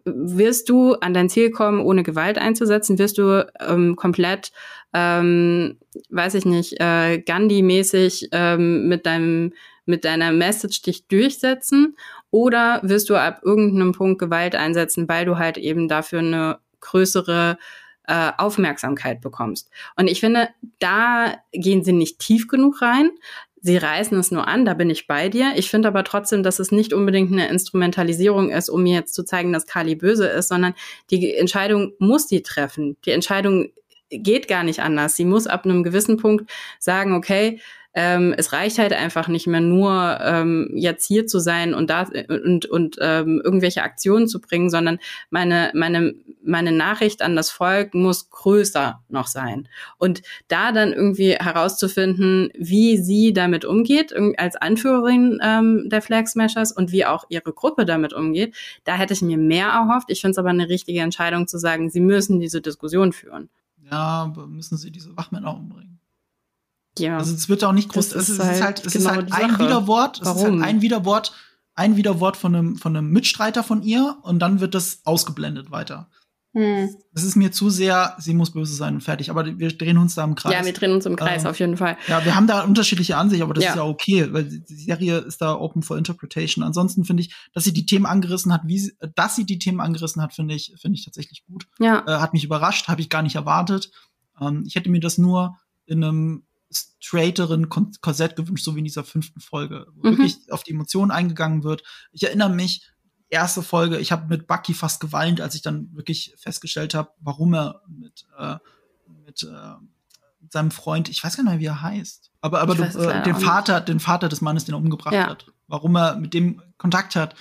wirst du an dein Ziel kommen, ohne Gewalt einzusetzen? Wirst du ähm, komplett, ähm, weiß ich nicht, äh, Gandhi-mäßig ähm, mit deinem mit deiner Message dich durchsetzen? Oder wirst du ab irgendeinem Punkt Gewalt einsetzen, weil du halt eben dafür eine größere äh, Aufmerksamkeit bekommst. Und ich finde, da gehen sie nicht tief genug rein sie reißen es nur an, da bin ich bei dir. Ich finde aber trotzdem, dass es nicht unbedingt eine Instrumentalisierung ist, um mir jetzt zu zeigen, dass Kali böse ist, sondern die Entscheidung muss die treffen. Die Entscheidung geht gar nicht anders. Sie muss ab einem gewissen Punkt sagen, okay, ähm, es reicht halt einfach nicht mehr nur ähm, jetzt hier zu sein und da und und ähm, irgendwelche Aktionen zu bringen, sondern meine meine meine Nachricht an das Volk muss größer noch sein und da dann irgendwie herauszufinden, wie sie damit umgeht als Anführerin ähm, der Flag Smashers und wie auch ihre Gruppe damit umgeht, da hätte ich mir mehr erhofft. Ich finde es aber eine richtige Entscheidung zu sagen, sie müssen diese Diskussion führen. Ja, müssen sie diese Wachmänner umbringen. Ja. Also es wird auch nicht groß. Es ist, halt, halt, es genau ist halt ein Widerwort. Warum? Es ist halt ein Widerwort, ein Widerwort von einem, von einem Mitstreiter von ihr und dann wird das ausgeblendet weiter. Hm. Das ist mir zu sehr, sie muss böse sein und fertig. Aber wir drehen uns da im Kreis. Ja, wir drehen uns im Kreis, ähm, auf jeden Fall. Ja, wir haben da unterschiedliche Ansichten, aber das ja. ist ja okay, weil die Serie ist da open for interpretation. Ansonsten finde ich, dass sie die Themen angerissen hat, wie sie, dass sie die Themen angerissen hat, finde ich, finde ich tatsächlich gut. Ja. Äh, hat mich überrascht, habe ich gar nicht erwartet. Ähm, ich hätte mir das nur in einem straighteren Korsett gewünscht, so wie in dieser fünften Folge, wo mhm. wirklich auf die Emotionen eingegangen wird. Ich erinnere mich, erste Folge, ich habe mit Bucky fast geweint, als ich dann wirklich festgestellt habe, warum er mit, äh, mit, äh, seinem Freund, ich weiß gar nicht mehr, wie er heißt, aber, aber du, äh, den Vater, den Vater des Mannes, den er umgebracht ja. hat, warum er mit dem Kontakt hat,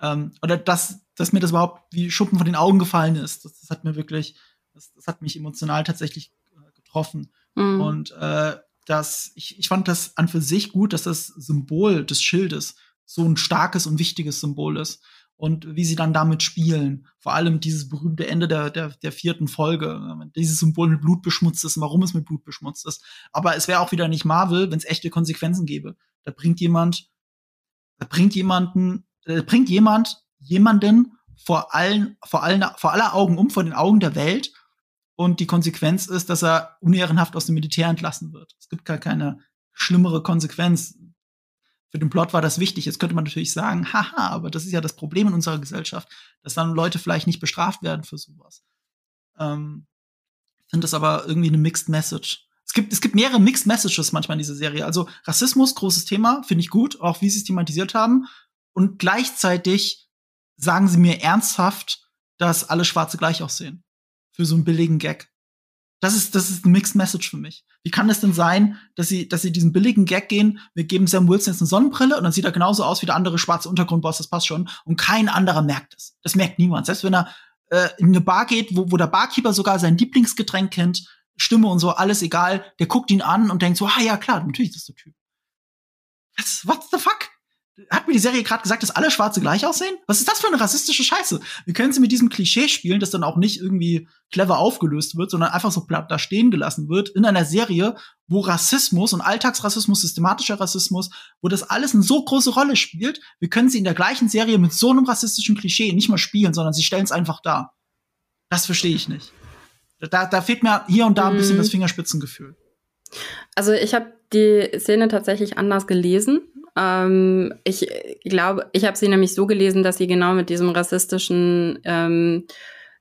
ähm, oder dass, dass mir das überhaupt wie Schuppen von den Augen gefallen ist, das, das hat mir wirklich, das, das hat mich emotional tatsächlich äh, getroffen. Mhm. Und äh, dass ich, ich fand das an für sich gut, dass das Symbol des Schildes so ein starkes und wichtiges Symbol ist. Und wie sie dann damit spielen. Vor allem dieses berühmte Ende der, der, der vierten Folge. Dieses Symbol mit Blut beschmutzt ist, warum es mit Blut beschmutzt ist. Aber es wäre auch wieder nicht Marvel, wenn es echte Konsequenzen gäbe. Da bringt jemand, da bringt jemanden, da bringt jemand jemanden vor allen, vor allen, vor aller Augen um, vor den Augen der Welt und die Konsequenz ist, dass er unehrenhaft aus dem Militär entlassen wird. Es gibt gar keine schlimmere Konsequenz. Für den Plot war das wichtig. Jetzt könnte man natürlich sagen, haha, aber das ist ja das Problem in unserer Gesellschaft, dass dann Leute vielleicht nicht bestraft werden für sowas. Ähm, finde das aber irgendwie eine Mixed Message. Es gibt, es gibt mehrere Mixed Messages manchmal in dieser Serie. Also Rassismus, großes Thema, finde ich gut, auch wie sie es thematisiert haben. Und gleichzeitig sagen sie mir ernsthaft, dass alle Schwarze gleich aussehen. Für so einen billigen Gag. Das ist, das ist eine Mixed Message für mich. Wie kann es denn sein, dass sie, dass sie diesen billigen Gag gehen, wir geben Sam Wilson jetzt eine Sonnenbrille und dann sieht er genauso aus wie der andere schwarze Untergrundboss, das passt schon. Und kein anderer merkt es. Das merkt niemand. Selbst wenn er äh, in eine Bar geht, wo, wo der Barkeeper sogar sein Lieblingsgetränk kennt, Stimme und so, alles egal, der guckt ihn an und denkt so, ah ja, klar, natürlich ist das der Typ. Was, what the fuck? Hat mir die Serie gerade gesagt, dass alle Schwarze gleich aussehen? Was ist das für eine rassistische Scheiße? Wir können sie mit diesem Klischee spielen, das dann auch nicht irgendwie clever aufgelöst wird, sondern einfach so platt da stehen gelassen wird in einer Serie, wo Rassismus und Alltagsrassismus, systematischer Rassismus, wo das alles eine so große Rolle spielt. Wir können sie in der gleichen Serie mit so einem rassistischen Klischee nicht mal spielen, sondern sie stellen es einfach dar. Das verstehe ich nicht. Da, da fehlt mir hier und da ein bisschen mhm. das Fingerspitzengefühl. Also ich habe die Szene tatsächlich anders gelesen. Ähm, ich glaube, ich habe sie nämlich so gelesen, dass sie genau mit diesem rassistischen, ähm,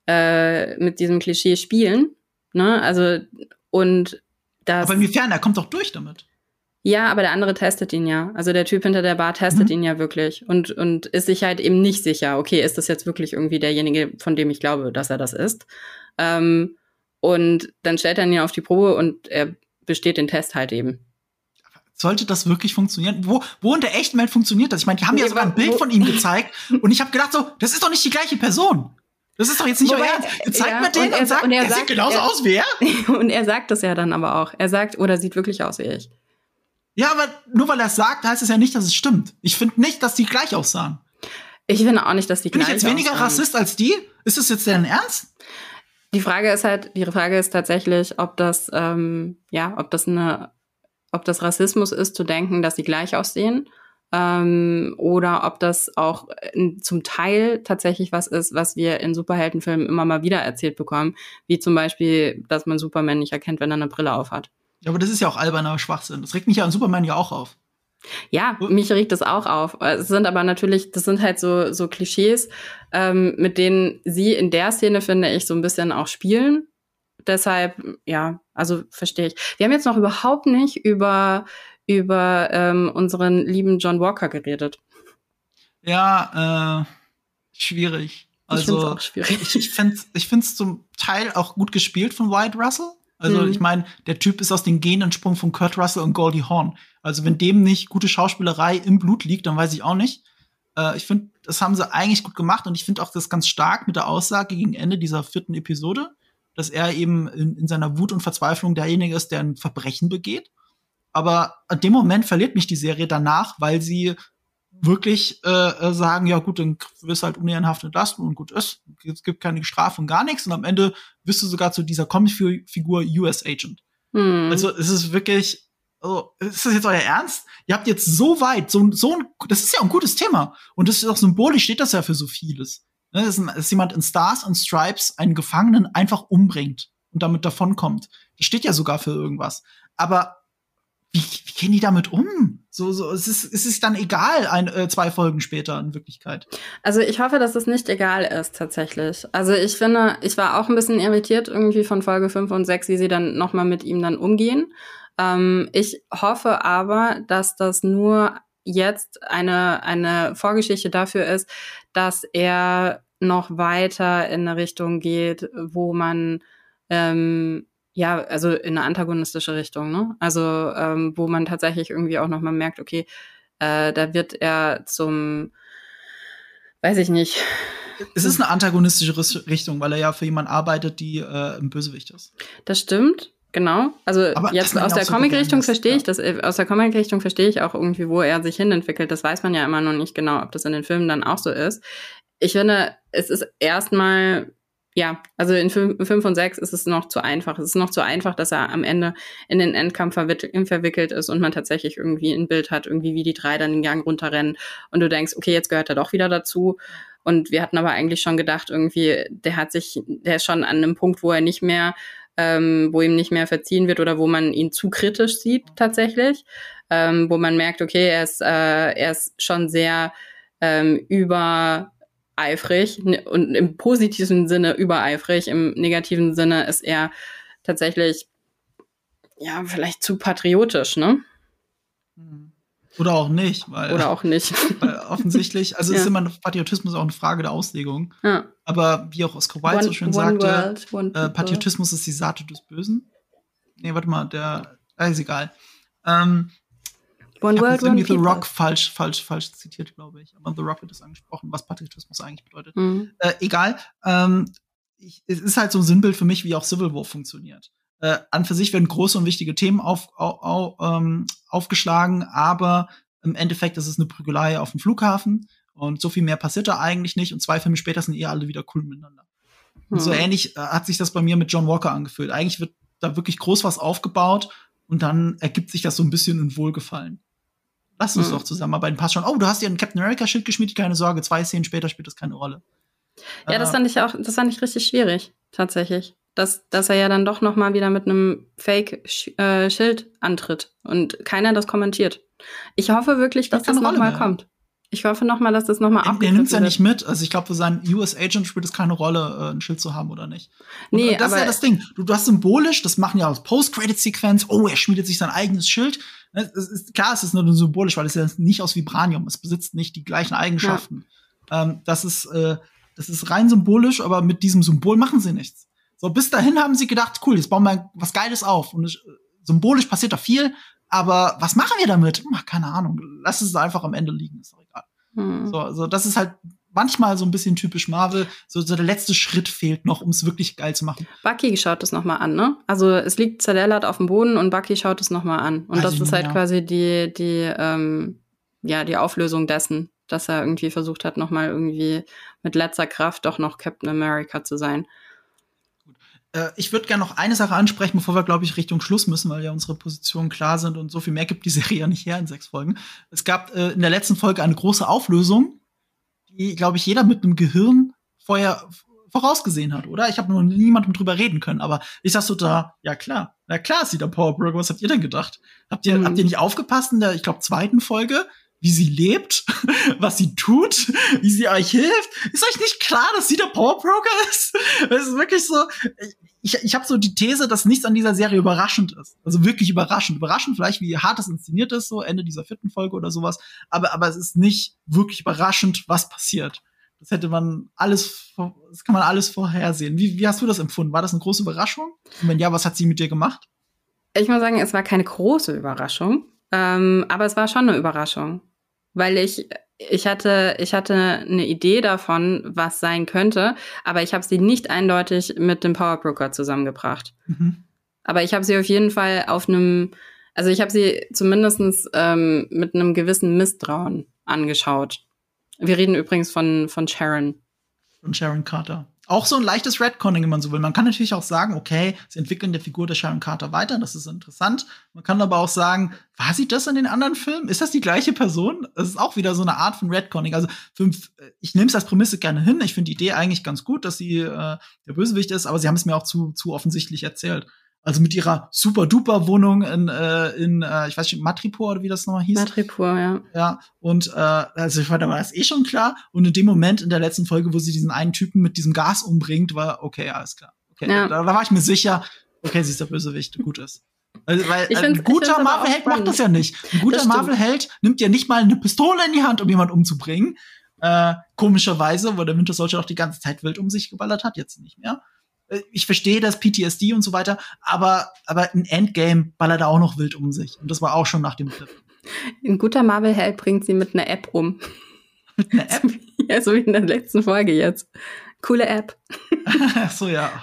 äh, mit diesem Klischee spielen. Ne? Also und das. Aber inwiefern? Er kommt doch durch damit. Ja, aber der andere testet ihn ja. Also der Typ hinter der Bar testet mhm. ihn ja wirklich und, und ist sich halt eben nicht sicher, okay, ist das jetzt wirklich irgendwie derjenige, von dem ich glaube, dass er das ist? Ähm, und dann stellt er ihn auf die Probe und er besteht den Test halt eben sollte das wirklich funktionieren? Wo, wo in der echten Welt funktioniert das? Ich meine, die haben mir ja sogar ein Bild von ihm gezeigt und ich habe gedacht so, das ist doch nicht die gleiche Person. Das ist doch jetzt nicht Wobei, euer Ernst. Zeigt ja, mir den und, und sagt, und er, er sagt, sieht genauso er, aus wie er. <laughs> Und er sagt das ja dann aber auch. Er sagt, oder sieht wirklich aus wie ich. Ja, aber nur weil er es sagt, heißt es ja nicht, dass es stimmt. Ich finde nicht, dass die gleich aussahen. Ich finde auch nicht, dass die Bin gleich Bin ich jetzt weniger aussahen. Rassist als die? Ist das jetzt deren Ernst? Die Frage ist halt, die Frage ist tatsächlich, ob das, ähm, ja, ob das eine ob das Rassismus ist, zu denken, dass sie gleich aussehen. Ähm, oder ob das auch zum Teil tatsächlich was ist, was wir in Superheldenfilmen immer mal wieder erzählt bekommen, wie zum Beispiel, dass man Superman nicht erkennt, wenn er eine Brille aufhat. Ja, aber das ist ja auch alberner Schwachsinn. Das regt mich ja an Superman ja auch auf. Ja, mich regt das auch auf. Es sind aber natürlich, das sind halt so, so Klischees, ähm, mit denen sie in der Szene, finde ich, so ein bisschen auch spielen deshalb, ja, also verstehe ich. Wir haben jetzt noch überhaupt nicht über, über ähm, unseren lieben John Walker geredet. Ja, äh, schwierig. Also, ich finde es ich, ich find's zum Teil auch gut gespielt von Wyatt Russell. Also, mhm. ich meine, der Typ ist aus den Genen entsprungen von Kurt Russell und Goldie Hawn. Also, wenn dem nicht gute Schauspielerei im Blut liegt, dann weiß ich auch nicht. Äh, ich finde, das haben sie eigentlich gut gemacht und ich finde auch das ganz stark mit der Aussage gegen Ende dieser vierten Episode dass er eben in, in seiner Wut und Verzweiflung derjenige ist, der ein Verbrechen begeht. Aber in dem Moment verliert mich die Serie danach, weil sie wirklich äh, äh sagen, ja gut, dann wirst du halt unehrenhaft entlassen und gut ist. Es gibt keine Strafe und gar nichts. Und am Ende wirst du sogar zu dieser Comicfigur US Agent. Hm. Also es ist wirklich, also, ist das jetzt euer Ernst? Ihr habt jetzt so weit, so, so ein, das ist ja ein gutes Thema. Und das ist auch symbolisch, steht das ja für so vieles. Ne, dass, dass jemand in Stars und Stripes einen Gefangenen einfach umbringt und damit davonkommt. Das steht ja sogar für irgendwas. Aber wie, wie gehen die damit um? So, so, es ist, es ist dann egal, ein, äh, zwei Folgen später in Wirklichkeit. Also ich hoffe, dass es nicht egal ist, tatsächlich. Also ich finde, ich war auch ein bisschen irritiert irgendwie von Folge 5 und 6, wie sie dann nochmal mit ihm dann umgehen. Ähm, ich hoffe aber, dass das nur jetzt eine, eine Vorgeschichte dafür ist, dass er noch weiter in eine Richtung geht, wo man ähm, ja, also in eine antagonistische Richtung, ne? Also ähm, wo man tatsächlich irgendwie auch noch mal merkt, okay, äh, da wird er zum, weiß ich nicht. Es ist eine antagonistische Richtung, weil er ja für jemanden arbeitet, die äh, ein Bösewicht ist. Das stimmt, genau. Also Aber jetzt aus der Comic-Richtung verstehe ich das, äh, aus der Comic-Richtung verstehe ich auch irgendwie, wo er sich hinentwickelt. Das weiß man ja immer noch nicht genau, ob das in den Filmen dann auch so ist ich finde, es ist erstmal, ja, also in 5 und 6 ist es noch zu einfach. Es ist noch zu einfach, dass er am Ende in den Endkampf verwickelt ist und man tatsächlich irgendwie ein Bild hat, irgendwie wie die drei dann den Gang runterrennen und du denkst, okay, jetzt gehört er doch wieder dazu. Und wir hatten aber eigentlich schon gedacht, irgendwie, der hat sich, der ist schon an einem Punkt, wo er nicht mehr ähm, wo ihm nicht mehr verziehen wird oder wo man ihn zu kritisch sieht tatsächlich, ähm, wo man merkt, okay, er ist, äh, er ist schon sehr ähm, übereifrig und im positiven Sinne übereifrig, im negativen Sinne ist er tatsächlich ja vielleicht zu patriotisch, ne? Mhm. Oder auch nicht. Weil, Oder auch nicht. <laughs> Weil offensichtlich, also ja. ist immer Patriotismus auch eine Frage der Auslegung. Ja. Aber wie auch Oscar Wilde so schön one sagte, world, äh, Patriotismus ist die Saat des Bösen. Nee, warte mal, der, äh, ist egal. Ähm, One ich World, irgendwie The Rock falsch, falsch, falsch zitiert, glaube ich. Aber The Rock hat es angesprochen, was Patriotismus eigentlich bedeutet. Mhm. Äh, egal. Ähm, ich, es ist halt so ein Sinnbild für mich, wie auch Civil War funktioniert. Äh, an für sich werden große und wichtige Themen auf, auf, auf, ähm, aufgeschlagen, aber im Endeffekt ist es eine Prügelei auf dem Flughafen und so viel mehr passiert da eigentlich nicht und zwei Filme später sind eher alle wieder cool miteinander. Und so hm. ähnlich äh, hat sich das bei mir mit John Walker angefühlt. Eigentlich wird da wirklich groß was aufgebaut und dann ergibt sich das so ein bisschen in Wohlgefallen. Lass uns mhm. doch zusammenarbeiten, passt schon. Oh, du hast dir ein Captain America-Schild geschmiedet, keine Sorge, zwei Szenen später spielt das keine Rolle. Ja, das äh, fand ich auch, das fand ich richtig schwierig, tatsächlich dass, dass er ja dann doch noch mal wieder mit einem Fake-Schild äh, antritt und keiner das kommentiert. Ich hoffe wirklich, dass das, das noch mal mehr. kommt. Ich hoffe noch mal, dass das noch mal abgegriffen wird. Er nimmt ja nicht mit. Also ich glaube, für seinen US-Agent spielt es keine Rolle, äh, ein Schild zu haben oder nicht. Und, nee, das ist ja das Ding. Du, du hast symbolisch, das machen ja aus Post-Credit-Sequenz. Oh, er schmiedet sich sein eigenes Schild. Ne, es ist, klar, es ist nur symbolisch, weil es ja nicht aus Vibranium. Es besitzt nicht die gleichen Eigenschaften. Ja. Ähm, das ist, äh, das ist rein symbolisch, aber mit diesem Symbol machen sie nichts. So, bis dahin haben sie gedacht, cool, jetzt bauen wir was Geiles auf. Und ich, symbolisch passiert da viel, aber was machen wir damit? Ach, keine Ahnung. Lass es einfach am Ende liegen, ist doch egal. Hm. So, also das ist halt manchmal so ein bisschen typisch Marvel. So, so der letzte Schritt fehlt noch, um es wirklich geil zu machen. Bucky schaut es nochmal an, ne? Also es liegt zerlellert auf dem Boden und Bucky schaut es nochmal an. Und Weiß das ist halt ja. quasi die, die, ähm, ja, die Auflösung dessen, dass er irgendwie versucht hat, nochmal irgendwie mit letzter Kraft doch noch Captain America zu sein. Äh, ich würde gerne noch eine Sache ansprechen, bevor wir, glaube ich, Richtung Schluss müssen, weil ja unsere Positionen klar sind und so viel mehr gibt die Serie ja nicht her in sechs Folgen. Es gab äh, in der letzten Folge eine große Auflösung, die, glaube ich, jeder mit einem Gehirn vorher vorausgesehen hat, oder? Ich habe nur niemandem drüber reden können, aber ich sag so da, ja klar, na klar ist sie der Power Broker, was habt ihr denn gedacht? Habt ihr, mhm. habt ihr nicht aufgepasst in der, ich glaube, zweiten Folge? Wie sie lebt, <laughs> was sie tut, wie sie euch hilft. Ist euch nicht klar, dass sie der Power Broker ist? <laughs> Es ist wirklich so. Ich, ich habe so die These, dass nichts an dieser Serie überraschend ist. Also wirklich überraschend. Überraschend vielleicht, wie hart es inszeniert ist, so Ende dieser vierten Folge oder sowas. Aber, aber es ist nicht wirklich überraschend, was passiert. Das hätte man alles, das kann man alles vorhersehen. Wie, wie hast du das empfunden? War das eine große Überraschung? Und wenn ja, was hat sie mit dir gemacht? Ich muss sagen, es war keine große Überraschung. Ähm, aber es war schon eine Überraschung, weil ich ich hatte ich hatte eine Idee davon, was sein könnte, aber ich habe sie nicht eindeutig mit dem Power Broker zusammengebracht. Mhm. Aber ich habe sie auf jeden Fall auf einem, also ich habe sie zumindestens ähm, mit einem gewissen Misstrauen angeschaut. Wir reden übrigens von von Sharon. Von Sharon Carter auch so ein leichtes Redconning, wenn man so will. Man kann natürlich auch sagen, okay, sie entwickeln der Figur der Sharon Carter weiter, das ist interessant. Man kann aber auch sagen, war sie das in den anderen Filmen? Ist das die gleiche Person? Das ist auch wieder so eine Art von Redconning. Also fünf, ich nehme es als Prämisse gerne hin. Ich finde die Idee eigentlich ganz gut, dass sie äh, der Bösewicht ist, aber sie haben es mir auch zu, zu offensichtlich erzählt. Also mit ihrer super-duper Wohnung in, äh, in äh, ich weiß nicht, Matripur oder wie das nochmal hieß. Matripur, ja. Ja, und äh, also ich fand, da war das eh schon klar. Und in dem Moment in der letzten Folge, wo sie diesen einen Typen mit diesem Gas umbringt, war, okay, alles klar. Okay, ja. da, da war ich mir sicher, okay, sie ist der Bösewicht, gut ist. Also, weil äh, ein guter Marvel-Held macht das ja nicht. Ein guter Marvel-Held nimmt ja nicht mal eine Pistole in die Hand, um jemanden umzubringen. Äh, komischerweise, wo der Winter Soldier auch die ganze Zeit wild um sich geballert hat, jetzt nicht mehr. Äh, ich verstehe das PTSD und so weiter, aber, aber ein Endgame ballert er auch noch wild um sich. Und das war auch schon nach dem Clip. Ein guter Marvel-Held bringt sie mit einer App um. Mit einer App? <laughs> ja, so wie in der letzten Folge jetzt. Coole App. Ach so, ja. <laughs>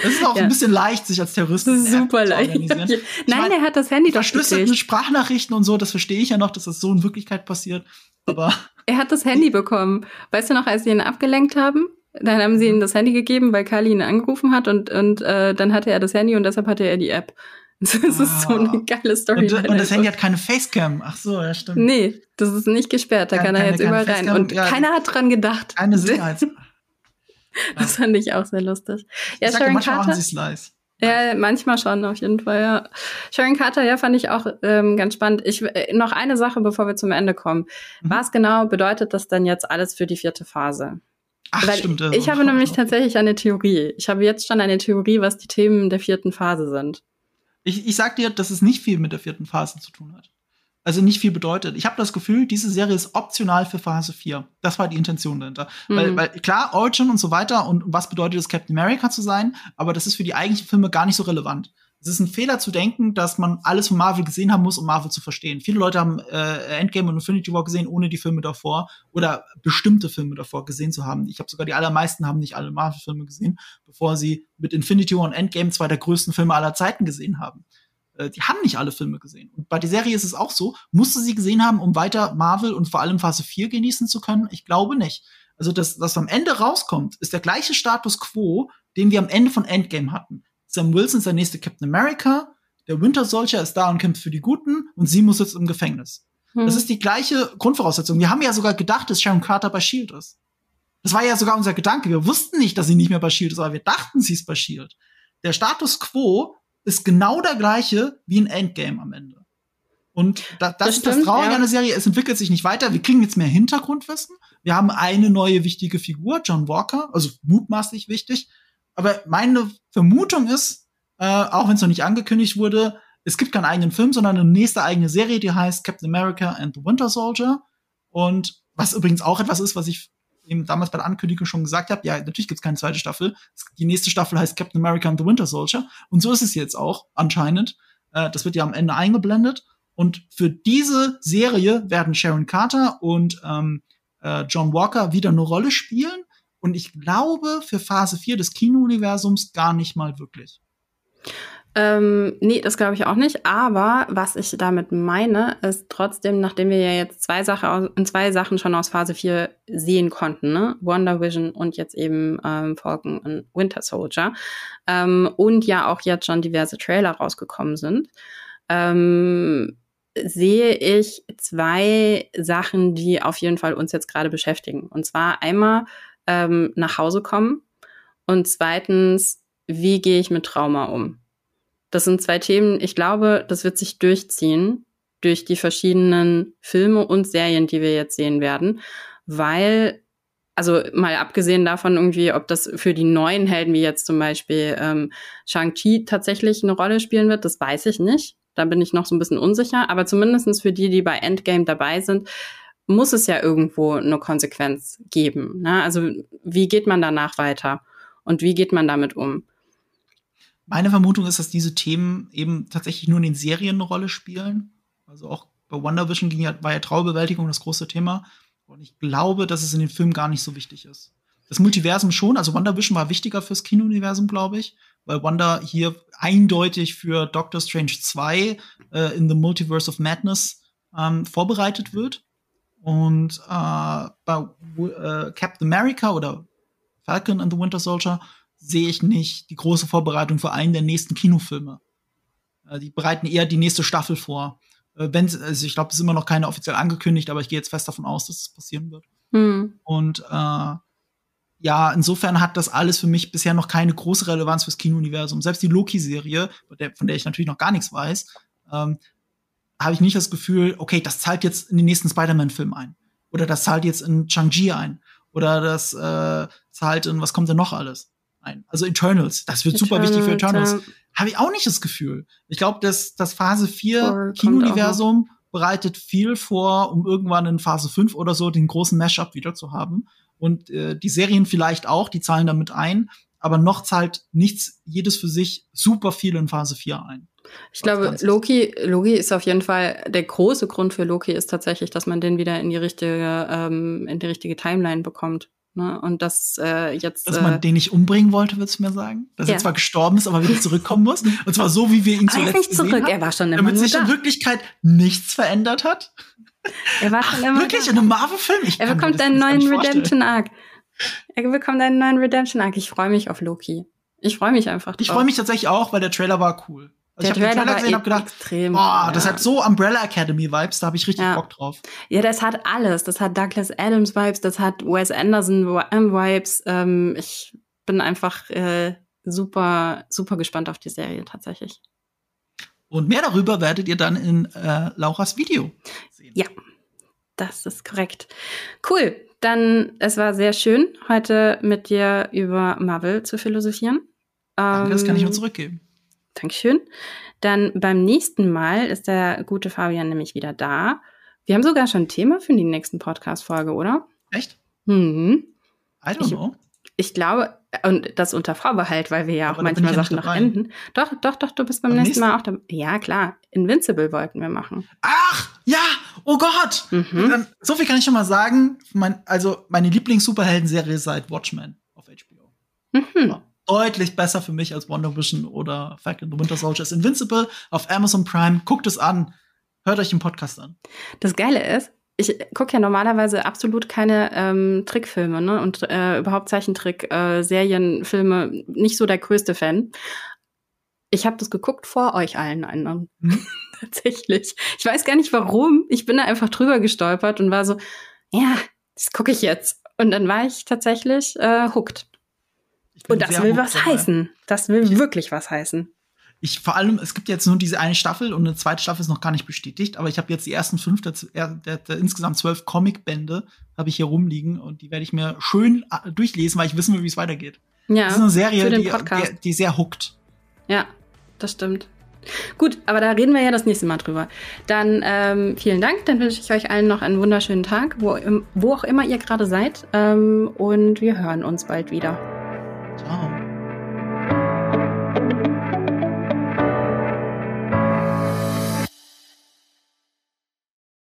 Es ist auch ja. ein bisschen leicht, sich als Terrorist zu super leicht. <laughs> Nein, mein, er hat das Handy doch Verschlüsselte Sprachnachrichten und so, das verstehe ich ja noch, dass das so in Wirklichkeit passiert. Aber er hat das Handy bekommen. Weißt du noch, als sie ihn abgelenkt haben? Dann haben sie ihm das Handy gegeben, weil Kali ihn angerufen hat und, und äh, dann hatte er das Handy und deshalb hatte er die App. <laughs> Das ist ah. so eine geile Story. Und, und, das Handy hat keine Facecam. Ach so, ja, stimmt. Nee, das ist nicht gesperrt. Da ja, kann er jetzt überall rein. Und ja, keiner hat dran gedacht. Eine <laughs> Sicherheit. Das fand ich auch sehr lustig. Ja, Sharon manchmal Carter. Machen sie Slice. Ja, manchmal schon, auf jeden Fall, ja. Sharon Carter, ja, fand ich auch ähm, ganz spannend. Ich, äh, noch eine Sache, bevor wir zum Ende kommen. Mhm. Was genau bedeutet das denn jetzt alles für die vierte Phase? Ach, Weil stimmt. Ich, ich habe nämlich tatsächlich eine Theorie. Ich habe jetzt schon eine Theorie, was die Themen der vierten Phase sind. Ich, ich sag dir, dass es nicht viel mit der vierten Phase zu tun hat also nicht viel bedeutet. Ich habe das Gefühl, diese Serie ist optional für Phase 4. Das war die Intention dahinter. Mhm. Weil, weil klar, Origin und so weiter und was bedeutet es, Captain America zu sein, aber das ist für die eigentlichen Filme gar nicht so relevant. Es ist ein Fehler zu denken, dass man alles von Marvel gesehen haben muss, um Marvel zu verstehen. Viele Leute haben äh, Endgame und Infinity War gesehen, ohne die Filme davor oder bestimmte Filme davor gesehen zu haben. Ich habe sogar die allermeisten haben nicht alle Marvel-Filme gesehen, bevor sie mit Infinity War und Endgame zwei der größten Filme aller Zeiten gesehen haben. Äh, die haben nicht alle Filme gesehen. Und bei der Serie ist es auch so. Musste sie gesehen haben, um weiter Marvel und vor allem Phase 4 genießen zu können? Ich glaube nicht. Also das, was am Ende rauskommt, ist der gleiche Status quo, den wir am Ende von Endgame hatten. Sam Wilson ist der nächste Captain America, der Winter Soldier ist da und kämpft für die Guten und sie muss jetzt im Gefängnis. Hm. Das ist die gleiche Grundvoraussetzung. Wir haben ja sogar gedacht, dass Sharon Carter bei Shield ist. Das war ja sogar unser Gedanke. Wir wussten nicht, dass sie nicht mehr bei Shield ist, aber wir dachten, sie ist bei Shield. Der Status quo ist genau der gleiche wie ein Endgame am Ende. Und da, das, das ist das Traurige ja. an der Serie. Es entwickelt sich nicht weiter. Wir kriegen jetzt mehr Hintergrundwissen. Wir haben eine neue wichtige Figur, John Walker, also mutmaßlich wichtig. Aber meine Vermutung ist, äh, auch wenn es noch nicht angekündigt wurde, es gibt keinen eigenen Film, sondern eine nächste eigene Serie, die heißt Captain America and the Winter Soldier. Und was übrigens auch etwas ist, was ich eben damals bei der Ankündigung schon gesagt habe, ja, natürlich gibt es keine zweite Staffel. Die nächste Staffel heißt Captain America and the Winter Soldier. Und so ist es jetzt auch, anscheinend. Äh, das wird ja am Ende eingeblendet. Und für diese Serie werden Sharon Carter und ähm, äh, John Walker wieder eine Rolle spielen. Und ich glaube, für Phase 4 des Kino-Universums gar nicht mal wirklich. Ähm, nee, das glaube ich auch nicht. Aber was ich damit meine, ist trotzdem, nachdem wir ja jetzt zwei, Sache in zwei Sachen schon aus Phase 4 sehen konnten, ne? Wonder Vision und jetzt eben ähm, Falcon und Winter Soldier, ähm, und ja auch jetzt schon diverse Trailer rausgekommen sind, ähm, sehe ich zwei Sachen, die auf jeden Fall uns jetzt gerade beschäftigen. Und zwar einmal ähm, nach Hause kommen und zweitens, wie gehe ich mit Trauma um? Das sind zwei Themen, ich glaube, das wird sich durchziehen durch die verschiedenen Filme und Serien, die wir jetzt sehen werden, weil also mal abgesehen davon irgendwie, ob das für die neuen Helden wie jetzt zum Beispiel ähm, Shang-Chi tatsächlich eine Rolle spielen wird, das weiß ich nicht. Da bin ich noch so ein bisschen unsicher. Aber zumindestens für die, die bei Endgame dabei sind, muss es ja irgendwo eine Konsequenz geben. Ne? Also wie geht man danach weiter und wie geht man damit um? Meine Vermutung ist, dass diese Themen eben tatsächlich nur in den Serien eine Rolle spielen. Also auch bei Wonder Vision ging ja, war ja Traubewältigung das große Thema. Und ich glaube, dass es in den Filmen gar nicht so wichtig ist. Das Multiversum schon, also Wonder Vision war wichtiger fürs Kinouniversum, glaube ich, weil Wanda hier eindeutig für Doctor Strange 2 äh, in the Multiverse of Madness ähm, vorbereitet wird. Und äh, bei äh, Captain America oder Falcon and the Winter Soldier sehe ich nicht die große Vorbereitung für einen der nächsten Kinofilme. Äh, die bereiten eher die nächste Staffel vor. Äh, wenn, also ich glaube, es ist immer noch keine offiziell angekündigt, aber ich gehe jetzt fest davon aus, dass es passieren wird. Mhm. Und äh, ja, insofern hat das alles für mich bisher noch keine große Relevanz fürs Kinouniversum. Selbst die Loki-Serie, von der ich natürlich noch gar nichts weiß, ähm, habe ich nicht das Gefühl, okay, das zahlt jetzt in den nächsten Spider-Man-Film ein. Oder das zahlt jetzt in Shang-Chi ein. Oder das äh, zahlt in, was kommt denn noch alles? ein. Also Eternals, das wird Eternals, super wichtig für Eternals. Ja. Habe ich auch nicht das Gefühl. Ich glaube, dass das Phase 4 Kino-Universum bereitet viel vor, um irgendwann in Phase 5 oder so den großen Mashup wieder zu haben. Und äh, die Serien vielleicht auch, die zahlen damit ein, aber noch zahlt nichts, jedes für sich super viel in Phase 4 ein. Ich glaube, Loki, Loki ist auf jeden Fall der große Grund für Loki ist tatsächlich, dass man den wieder in die richtige, ähm, in die richtige Timeline bekommt. Ne? Und das äh, jetzt. Dass man äh, den nicht umbringen wollte, würdest du mir sagen? Dass ja. er zwar gestorben ist, aber wieder zurückkommen muss. Und zwar so, wie wir ihn zuletzt nicht zurück. Haben, er war schon immer Damit sich in Wirklichkeit nichts verändert hat. Er war schon Ach, immer Wirklich? Da. In einem Marvel-Film? Er bekommt einen neuen Redemption-Arc. Er bekommt einen neuen Redemption-Arc. Ich freue mich auf Loki. Ich freue mich einfach drauf. Ich freue mich tatsächlich auch, weil der Trailer war cool. Also ich habe den Trailer gesehen und gedacht, extrem, oh, ja. das hat so Umbrella Academy Vibes, da habe ich richtig ja. Bock drauf. Ja, das hat alles. Das hat Douglas Adams Vibes, das hat Wes Anderson Vibes. Ähm, ich bin einfach äh, super, super gespannt auf die Serie tatsächlich. Und mehr darüber werdet ihr dann in äh, Lauras Video sehen. Ja, das ist korrekt. Cool. Dann, es war sehr schön, heute mit dir über Marvel zu philosophieren. Danke, das kann ich nur ähm, zurückgeben. Dankeschön. Dann beim nächsten Mal ist der gute Fabian nämlich wieder da. Wir haben sogar schon ein Thema für die nächsten Podcast-Folge, oder? Echt? Mhm. I don't know. Ich, ich glaube, und das unter Vorbehalt, weil wir ja auch manchmal Sachen noch enden. Doch, doch, doch, du bist beim, beim nächsten Mal auch dabei. Ja, klar. Invincible wollten wir machen. Ach, ja, oh Gott. Mhm. Dann, so viel kann ich schon mal sagen. Mein, also, meine Lieblings-Superhelden-Serie seit Watchmen auf HBO. Mhm. Ja, deutlich besser für mich als Wonder Vision oder Falcon the Winter Soldier ist Invincible auf Amazon Prime. Guckt es an. Hört euch den Podcast an. Das Geile ist, ich gucke ja normalerweise absolut keine ähm, Trickfilme ne? und äh, überhaupt Zeichentrick, äh, Serien, Filme, nicht so der größte Fan. Ich habe das geguckt vor euch allen anderen. Hm? <laughs> Tatsächlich. Ich weiß gar nicht warum. Ich bin da einfach drüber gestolpert und war so, ja, das gucke ich jetzt. Und dann war ich tatsächlich äh, hooked. Und das will was dabei. heißen. Das will ich wirklich was heißen ich vor allem, es gibt jetzt nur diese eine Staffel und eine zweite Staffel ist noch gar nicht bestätigt, aber ich habe jetzt die ersten fünf, der, der, der, insgesamt zwölf Comicbände habe ich hier rumliegen und die werde ich mir schön äh, durchlesen, weil ich wissen will, wie es weitergeht. Ja. Das ist eine Serie, die, die, die sehr huckt. Ja, das stimmt. Gut, aber da reden wir ja das nächste Mal drüber. Dann ähm, vielen Dank, dann wünsche ich euch allen noch einen wunderschönen Tag, wo, wo auch immer ihr gerade seid. Ähm, und wir hören uns bald wieder. Ciao.